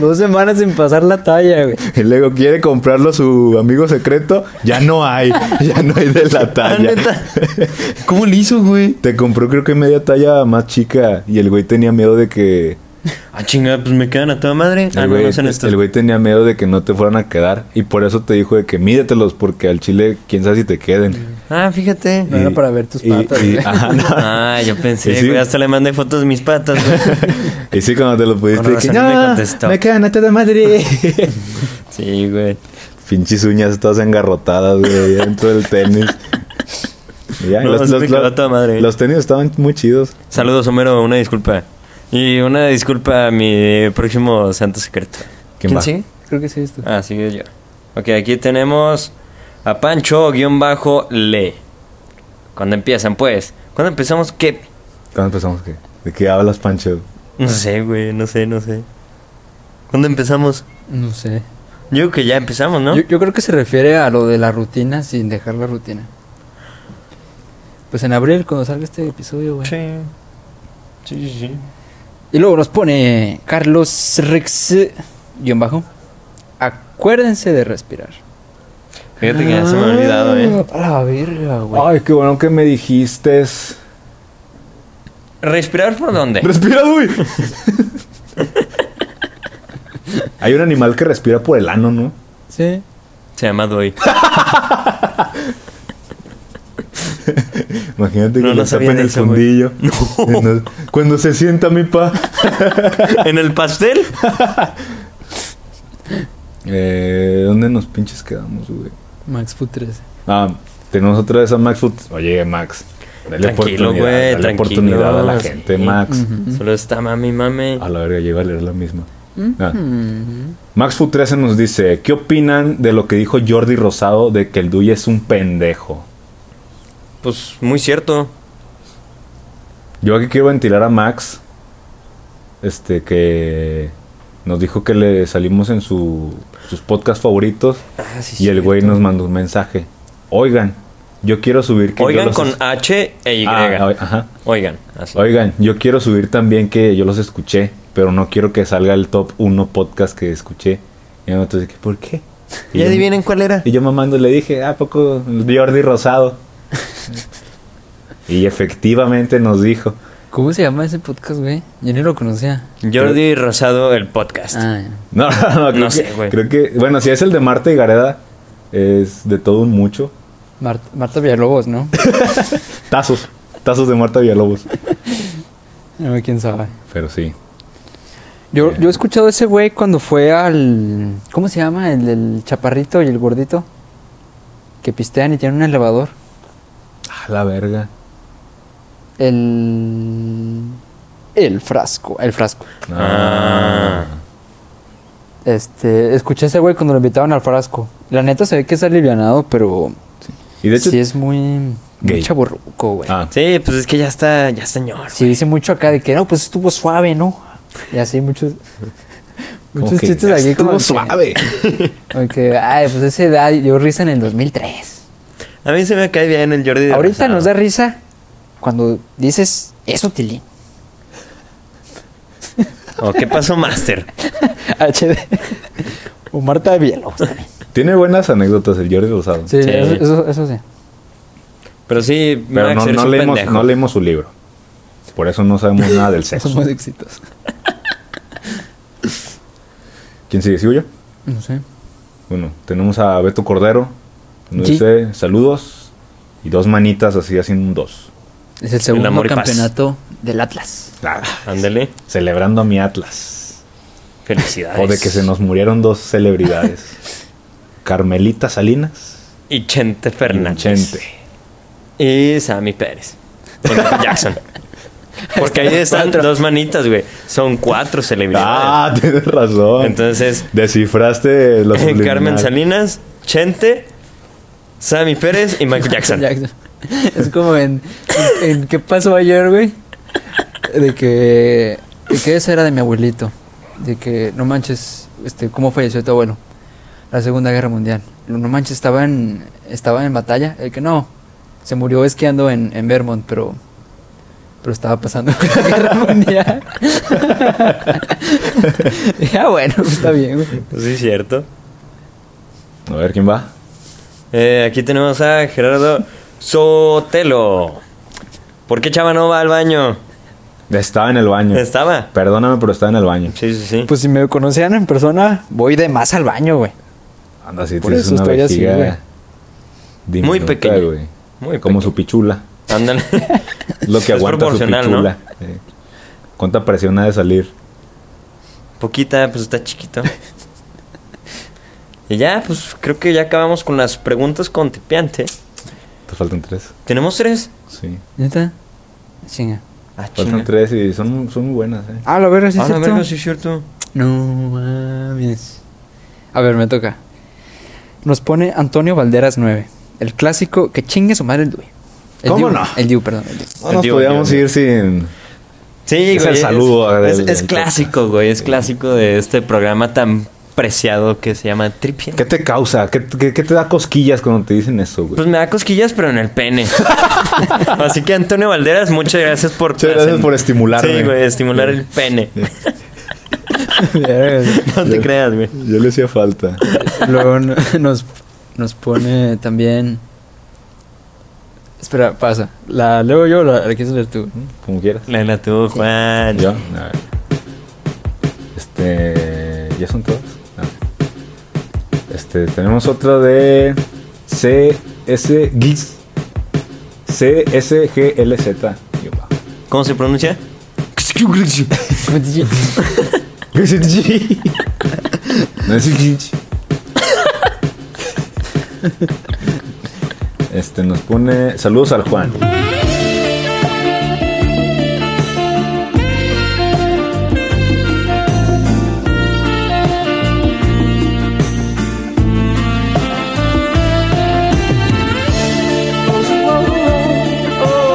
dos semanas sin pasar la talla, güey. Y luego quiere comprarlo su amigo secreto. Ya no hay. Ya no hay de la talla. ¿Cómo le hizo, güey? Te compró creo que media talla más chica. Y el güey tenía miedo de que... Ah, chingada, pues me quedan a toda madre. Ah, El güey, el güey tenía miedo de que no te fueran a quedar. Y por eso te dijo de que mídetelos. Porque al chile, quién sabe si te queden. Ah, fíjate. No era para ver tus y- patas, y- ajá, no. Ah, yo pensé, sí. güey, hasta le mandé fotos de mis patas, güey. Y sí, cuando te lo pudiste, dije, me "No, contestó". me quedan a toda madre. Sí, güey. Pinches uñas todas engarrotadas, güey, dentro del tenis. Ya, No, quedó a toda madre. los tenis estaban muy chidos. Saludos, Homero, una disculpa. Y una disculpa a mi próximo santo secreto. ¿Quién va? sigue? Creo que sí esto. Ah, sigue yo. Ok, aquí tenemos a Pancho-Le. Cuando empiezan, pues. ¿Cuándo empezamos? ¿Qué? ¿Cuándo empezamos? ¿Qué? ¿De qué hablas, Pancho? No sé, güey, no sé, no sé. ¿Cuándo empezamos? No sé. Yo creo que ya empezamos, ¿no? Yo, yo creo que se refiere a lo de la rutina sin dejar la rutina. Pues en abril, cuando salga este episodio, güey. Sí. Sí, sí, sí. Y luego nos pone Carlos Rex, guion bajo. Acuérdense de respirar. Fíjate que ya se me ha olvidado, ¿eh? A la verga, güey. Ay, qué bueno que me dijiste. ¿Respirar por dónde? ¡Respira, güey! Hay un animal que respira por el ano, ¿no? Sí. Se llama Doi. Imagínate No, que no le de el eso, güey. fundillo. No, Cuando se sienta mi pa. ¿En el pastel? Eh, ¿Dónde nos pinches quedamos, güey? Max Food 13. Ah, tenemos otra vez a Max Foot. Oye, Max. Dale Tranquilo, oportunidad, güey, dale tranquilo. oportunidad a la Sí. gente, Max. Solo está mami, mami. A la verga, iba a leer la misma. Ah. Mm. Max Food 13 nos dice: ¿Qué opinan de lo que dijo Jordi Rosado de que el Duy es un pendejo? Pues muy cierto. Yo aquí quiero ventilar a Max. Este que nos dijo que le salimos en su, sus podcasts favoritos. Ah, sí, y el güey nos mandó un mensaje. Oigan, yo quiero subir que yo Oigan los con es- H e Y. Ah, ajá. Oigan, así. Oigan, yo quiero subir también que yo los escuché, pero no quiero que salga el top 1 podcast que escuché. Y entonces dije, ¿por qué? Y ¿Y yo- adivinen cuál era? Y yo mamando le dije, ¿a poco Jordi Rosado? Y efectivamente nos dijo. ¿Cómo se llama ese podcast, güey? Yo ni lo conocía. Jordi Rosado, el podcast. Ah. No, no, no, creo No sé, güey. Creo que, bueno, si es el de Marta y Gareda, es de todo un mucho. Marta, Marta Villalobos, ¿no? Tazos, tazos de Marta Villalobos. no, quién sabe. Pero sí. Yo, yo he escuchado a ese güey cuando fue al. ¿Cómo se llama? El del chaparrito y el gordito. Que pistean y tienen un elevador. A la verga. El. El frasco. El frasco. Ah. Este. Escuché a ese güey cuando lo invitaban al frasco. La neta se ve que es alivianado, pero. Y de hecho, sí es muy. Gay. Muy güey. ah, Sí, pues es que ya está, ya señor. Sí, dice mucho acá de que no, pues estuvo suave, ¿no? Y así muchos. Muchos chistes aquí estuvo que- suave. como que, ay, pues esa edad dio risa en el 2003. A mí se me cae bien el Jordi de Ahorita nos da risa cuando dices eso, Tilín. ¿O qué pasó, Master? HD. O Marta Villalobos también. Tiene buenas anécdotas el Jordi Rosado. Sí, Sí. Eso, sí. Pero sí, Pero Max, no, no pendejo. no leímos su libro. Por eso no sabemos nada del sexo. Somos exitosos. ¿Quién sigue? ¿Sigo yo? No sé. Bueno, tenemos a Beto Cordero. Nos Sí. dice saludos y dos manitas así haciendo un dos. Es el segundo y campeonato del Atlas. Ah, Ándale. celebrando a mi Atlas. Felicidades. O de que se nos murieron dos celebridades. Carmelita Salinas Y Chente y Fernández. Chente. Y Sammy Pérez. Y Michael Jackson. Porque ahí están dos manitas, güey. Son cuatro celebridades. Ah, tienes razón. Entonces, Descifraste los Carmen Salinas, Chente, Sammy Pérez y Michael Jackson. Jackson. Es como en, en, en ¿Qué pasó ayer, güey? De que. De que esa era de mi abuelito. De que, no manches, este, ¿cómo falleció tu abuelo? La Segunda Guerra Mundial. No manches, estaba en, estaba en batalla. El que no, se murió esquiando en, en Vermont, pero. pero estaba pasando la guerra mundial. ya bueno, está bien, güey. Sí, cierto. A ver, ¿quién va? Eh, aquí tenemos a Gerardo Sotelo. ¿Por qué Chava no va al baño? Estaba en el baño. ¿Estaba? Perdóname, pero estaba en el baño. Sí, sí, sí. Pues si me conocían en persona, voy de más al baño, güey. Anda, si Por tienes eso una estoy así. Muy pequeña. güey. Muy Como su pichula. Ándale. Es lo que aguanta su proporcional, ¿no? pichula. Sí. ¿Cuánta presión ha de salir? Poquita, pues está chiquito. y ya, pues creo que ya acabamos con las preguntas con Tipiante. Te faltan tres. ¿Tenemos tres? Sí. ¿Neta? Chinga. Ah, Faltan chinga. tres y son, son muy buenas, eh. Ah, la verga, sí, Ah, es la cierto. verga, sí es cierto. No mames. A ver, me toca. Nos pone Antonio Valderas 9. El clásico que chingue su madre el Dui. El ¿Cómo Diu, no? El Diu, perdón. el Diu. No nos podíamos ir sin... Sí, Es güey. el saludo Es, del- es del clásico, güey. Es clásico de este programa tan preciado que se llama Tripiante. ¿Qué te causa? ¿Qué, qué, qué te da cosquillas cuando te dicen eso, güey? Pues me da cosquillas, pero en el pene. Así que Antonio Valderas, muchas gracias por... Muchas gracias por estimularme. Sí, güey, estimular el pene. No te creas, güey. Ya le hacía falta. Luego no- nos, nos pone también. Espera, pasa. ¿La leo yo o la, la quieres leer tú? Como quieras. Léela tú, Juan. ¿Yo? A ver. Este... ¿Ya son todas? Este, tenemos otra de CS GIS. CSGLZ. ¿Cómo se pronuncia? No es GIS. Este nos pone. Saludos al Juan.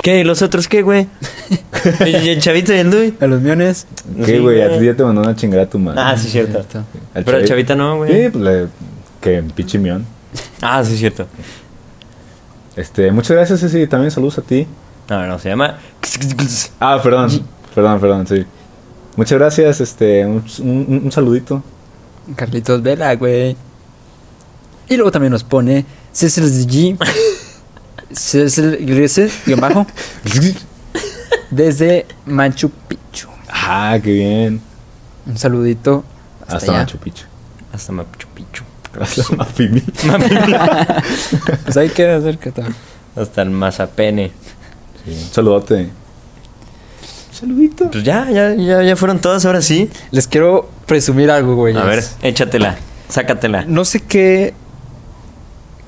¿Qué? ¿Y los otros qué, güey? ¿Y el chavito y el Dui? A los miones. ¿Qué, Sí, güey? A ti ya te mandó una chingada a tu madre. Ah, sí, cierto. Al Pero el chavi- chavita no, güey. Sí, pues le. Que pichimión. Ah, sí, cierto. Este, muchas gracias, Ceci. También saludos a ti. No, no, se llama... Ah, perdón. Perdón, perdón, sí. Muchas gracias, este, un, un- un saludito. Carlitos Vela, güey. Y luego también nos pone Cecil G. Guión bajo. Desde Machu Picchu. Ah, qué bien. Un saludito. Hasta, Hasta allá. Machu Picchu. Hasta Machu Picchu. Hasta Mapimi. Pues ahí queda cerca también. Hasta el Mazapene. Sí, un saludote. Saludito. Pues ya, ya, ya, ya fueron todas, ahora sí. Les quiero presumir algo, güey. A ver, échatela. Sácatela. No sé qué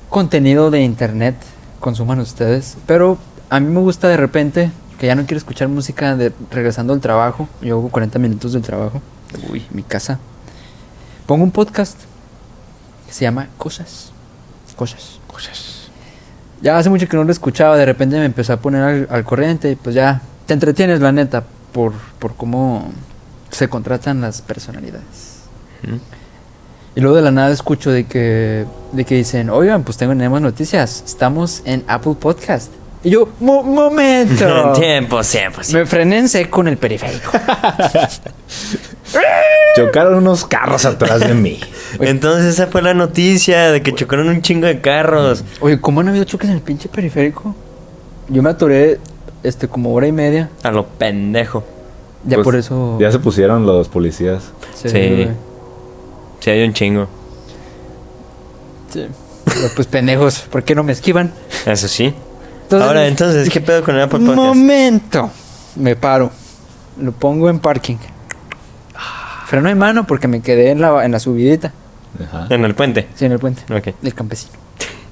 contenido de internet consuman ustedes, pero a mí me gusta de repente que ya no quiero escuchar música de regresando al trabajo. Yo hago 40 minutos del trabajo. Uy, mi casa. Pongo un podcast que se llama Cosas. Cosas. Cosas. Ya hace mucho que no lo escuchaba, de repente me empezó a poner al, al corriente y pues ya te entretienes, la neta, por, por cómo se contratan las personalidades. ¿Mm? Y luego de la nada escucho de que, de que dicen, oigan, pues tengo tenemos noticias, estamos en Apple Podcast. Y yo, "Mo- momento. Tiempo, tiempo, Me frené en seco en el periférico. Chocaron unos carros atrás de mí. Entonces esa fue la noticia de que chocaron un chingo de carros. Oye, ¿cómo han habido choques en el pinche periférico? Yo me atoré este, como hora y media. A lo pendejo. Ya Pues, por eso... Ya se pusieron los policías. Sí. Sí. Sí, hay un chingo. Sí. Pero, pues pendejos, ¿por qué no me esquivan? Eso sí. Entonces, Ahora, entonces, ¿qué pedo con el Apple Un Podcast? momento. Me paro. Lo pongo en parking. Freno de mano porque me quedé en la, en la subidita. Ajá. En el puente. Sí, en el puente. Ok. Del campesino.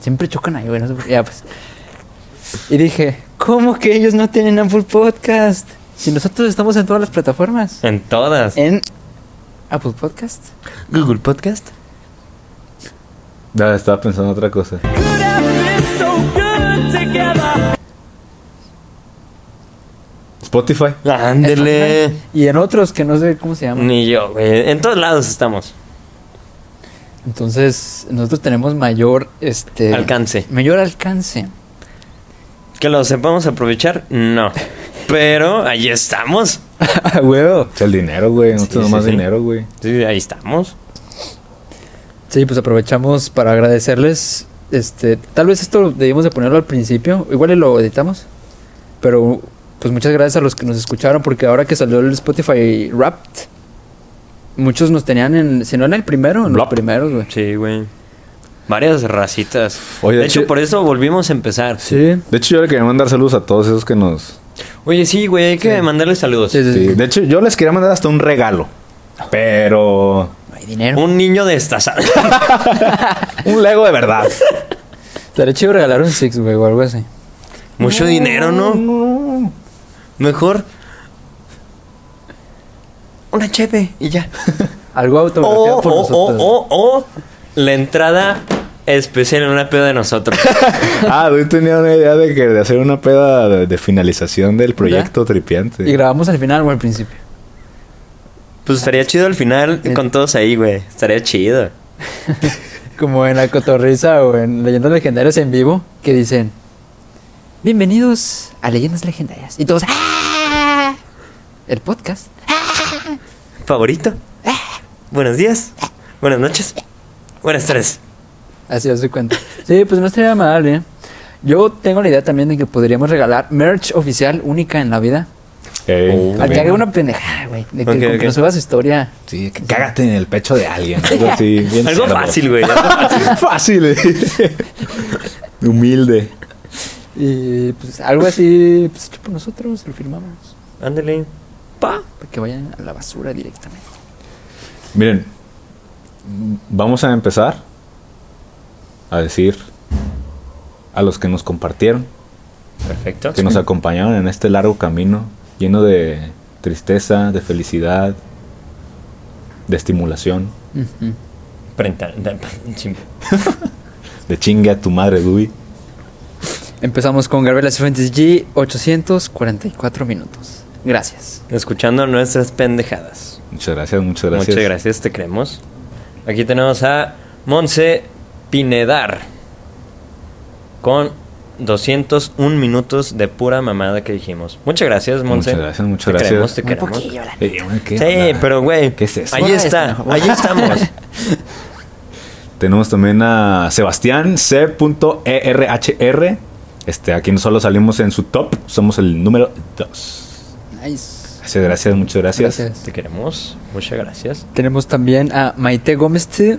Siempre chocan ahí, güey. No sé por qué. Ya, pues. Y dije, ¿cómo que ellos no tienen Apple Podcast? Si nosotros estamos en todas las plataformas. En todas. En Apple Podcast. Google Podcast. Ya estaba pensando otra cosa. Spotify. Ándele. Y en otros que no sé cómo se llaman. Ni yo, güey. En todos lados estamos. Entonces, nosotros tenemos mayor este Alcance. Mayor alcance. Que lo sepamos aprovechar, no. Pero ahí estamos. El dinero, güey. No Sí, sí, más sí. dinero, güey. Sí, ahí estamos. Sí, pues aprovechamos para agradecerles. Este, tal vez esto debimos de ponerlo al principio, igual lo editamos. Pero pues muchas gracias a los que nos escucharon porque ahora que salió el Spotify Wrapped, muchos nos tenían en, si no en el primero, en los primeros, güey. Sí, güey. Varias racitas. Oye, de de hecho, hecho- por eso volvimos a empezar. Sí. De hecho, yo le quería mandar saludos a todos esos que nos... Oye, sí, güey, hay que mandarle saludos. Sí, sí, de hecho, yo les quería mandar hasta un regalo. Pero... No hay dinero. Un niño destazado. Un Lego de verdad. Estaría chido regalar un Six, güey, o algo así. Mucho dinero, ¿no? Mejor. Una chepe y ya. Algo O, autografiado por o, nosotros. o, o, o la entrada especial en una peda de nosotros. ah, yo tenía una idea de que de hacer una peda de, de finalización del proyecto tripiante. Y grabamos al final o al principio. Pues estaría chido al final con todos ahí, güey. Estaría chido. Como en la cotorriza o en Leyendas Legendarias en vivo, que dicen: Bienvenidos a Leyendas Legendarias. Y todos, ¡Ah! El podcast. ¿Favorito? Buenos días. Buenas noches. Buenas tardes. Así os doy cuenta. Sí, pues no estaría mal, ¿eh? Yo tengo la idea también de que podríamos regalar merch oficial única en la vida. Ey, Oh. Al que haga una pendejada, güey. De que Ok, con que ok. nos suba su historia. Sí, que cágate en el pecho de alguien. Algo así, bien Algo cerdo. fácil, güey. algo fácil. Fácil. eh. Humilde. Y pues algo así, pues hecho por nosotros, lo firmamos. Ándale. Pa. Para que vayan a la basura directamente. Miren, vamos a empezar a decir a los que nos compartieron, Perfecto. que nos acompañaron en este largo camino lleno de tristeza, de felicidad, de estimulación, Ujú. Prenta- sí. de chingue a tu madre, Dewey. Empezamos con Gabriela Cifuentes G, 844 minutos. Gracias. Escuchando nuestras pendejadas. Muchas gracias, muchas gracias. Muchas gracias, te creemos. Aquí tenemos a Monse Pinedar. Con 201 minutos de pura mamada que dijimos. Muchas gracias, Monse. Muchas gracias, muchas Te gracias. queremos, te queremos. poquillo, la Eh, güey, ¿qué Sí, onda? pero güey. ¿Qué es eso? Ahí está, esto. ahí estamos. Tenemos también a Sebastián C.ERHR. Este, aquí no solo salimos en su top, somos el número 2. Nice. Gracias, gracias, muchas gracias. Gracias. Te queremos. Muchas gracias. Tenemos también a Maite Gómez. T.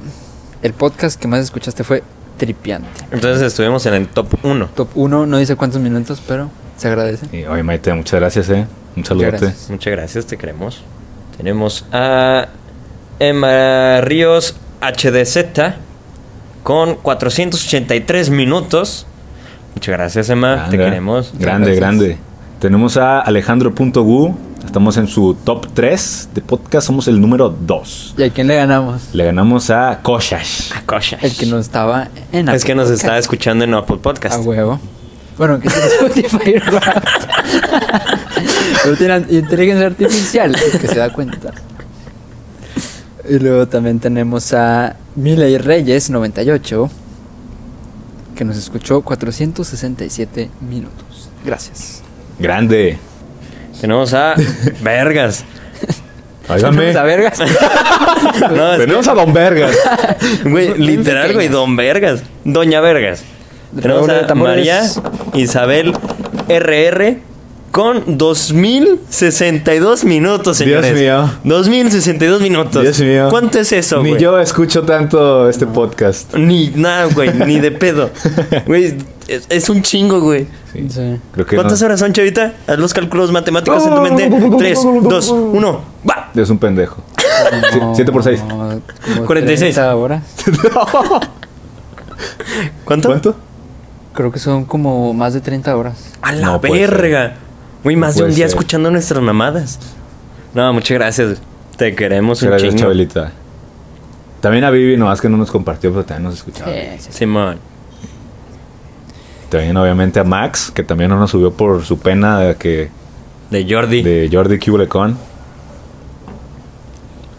El podcast que más escuchaste fue Tripiante. Entonces estuvimos en el top 1. Top 1, no dice cuántos minutos, pero se agradece. Y, oye, Maite, muchas gracias, eh. Un saludote. gracias. Muchas gracias, te queremos. Tenemos a Emma Ríos HDZ con 483 minutos. Muchas gracias, Emma. Grande, Te queremos. Grande, Gracias. grande. Tenemos a Alejandro.gu. Estamos en su top 3 de podcast. Somos el número 2. ¿Y a quién le ganamos? Le ganamos a Koshash. A Koshas. El que no estaba en Es que nos Apple está Podcast. escuchando en Apple Podcast. A huevo. Bueno, que es Spotify. Pero tiene inteligencia artificial, es que se da cuenta. Y luego también tenemos a Miley Reyes 98, que nos escuchó 467 minutos. Gracias. Grande. Tenemos a Vergas. ¿Tenemos a vergas? No, Tenemos a Don Vergas. güey, literal, güey, Don Vergas. Doña Vergas. Tenemos a tambores. María Isabel RR con 2062 minutos, Dios señores. mío. 2062 minutos. Dios mío. ¿Cuánto es eso, Ni güey? yo escucho tanto este podcast. Ni nada, güey, ni de pedo. Güey, es, es un chingo, güey. Sí. Sí. Creo que ¿Cuántas no. horas son, chavita? Haz los cálculos matemáticos en tu mente. 3, 2, 1, va. Es un pendejo. 7 por 6. Como- como 46. 30 horas. ¿Cuánto? ¿Cuánto? Creo que son como más de 30 horas. A la No verga. Güey, más de un día ser. escuchando nuestras mamadas. No, muchas gracias. Te queremos un Gracias, chingo. Chabelita. También a Vivi, nomás que no nos compartió, pero también nos escuchaba. Sí, sí, sí. Simón. También, obviamente, a Max, que también no nos subió por su pena de que De Jordi. de Jordi Cubelecon.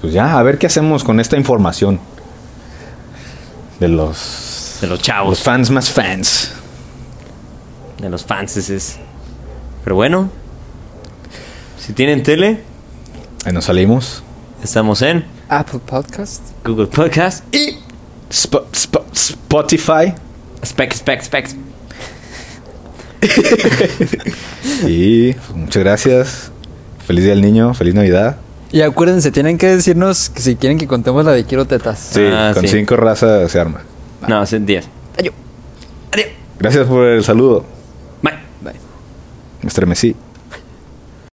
Pues ya, a ver qué hacemos con esta información. De los, De los los chavos. fans más fans. de los fanses. Pero bueno, Si tienen tele, Ahí nos salimos. estamos en Apple Podcast. Google Podcast Y Sp- Sp- Spotify. Specs, specs, specs. Y muchas gracias. Feliz Día del Niño. Feliz Navidad. Y acuérdense, tienen que decirnos que si quieren que contemos la de Quiero Tetas. Sí, Ah, con sí. cinco razas se arma. No, son 10. Adiós. Adiós. Gracias por el saludo. Bye. Bye. Me estremecí.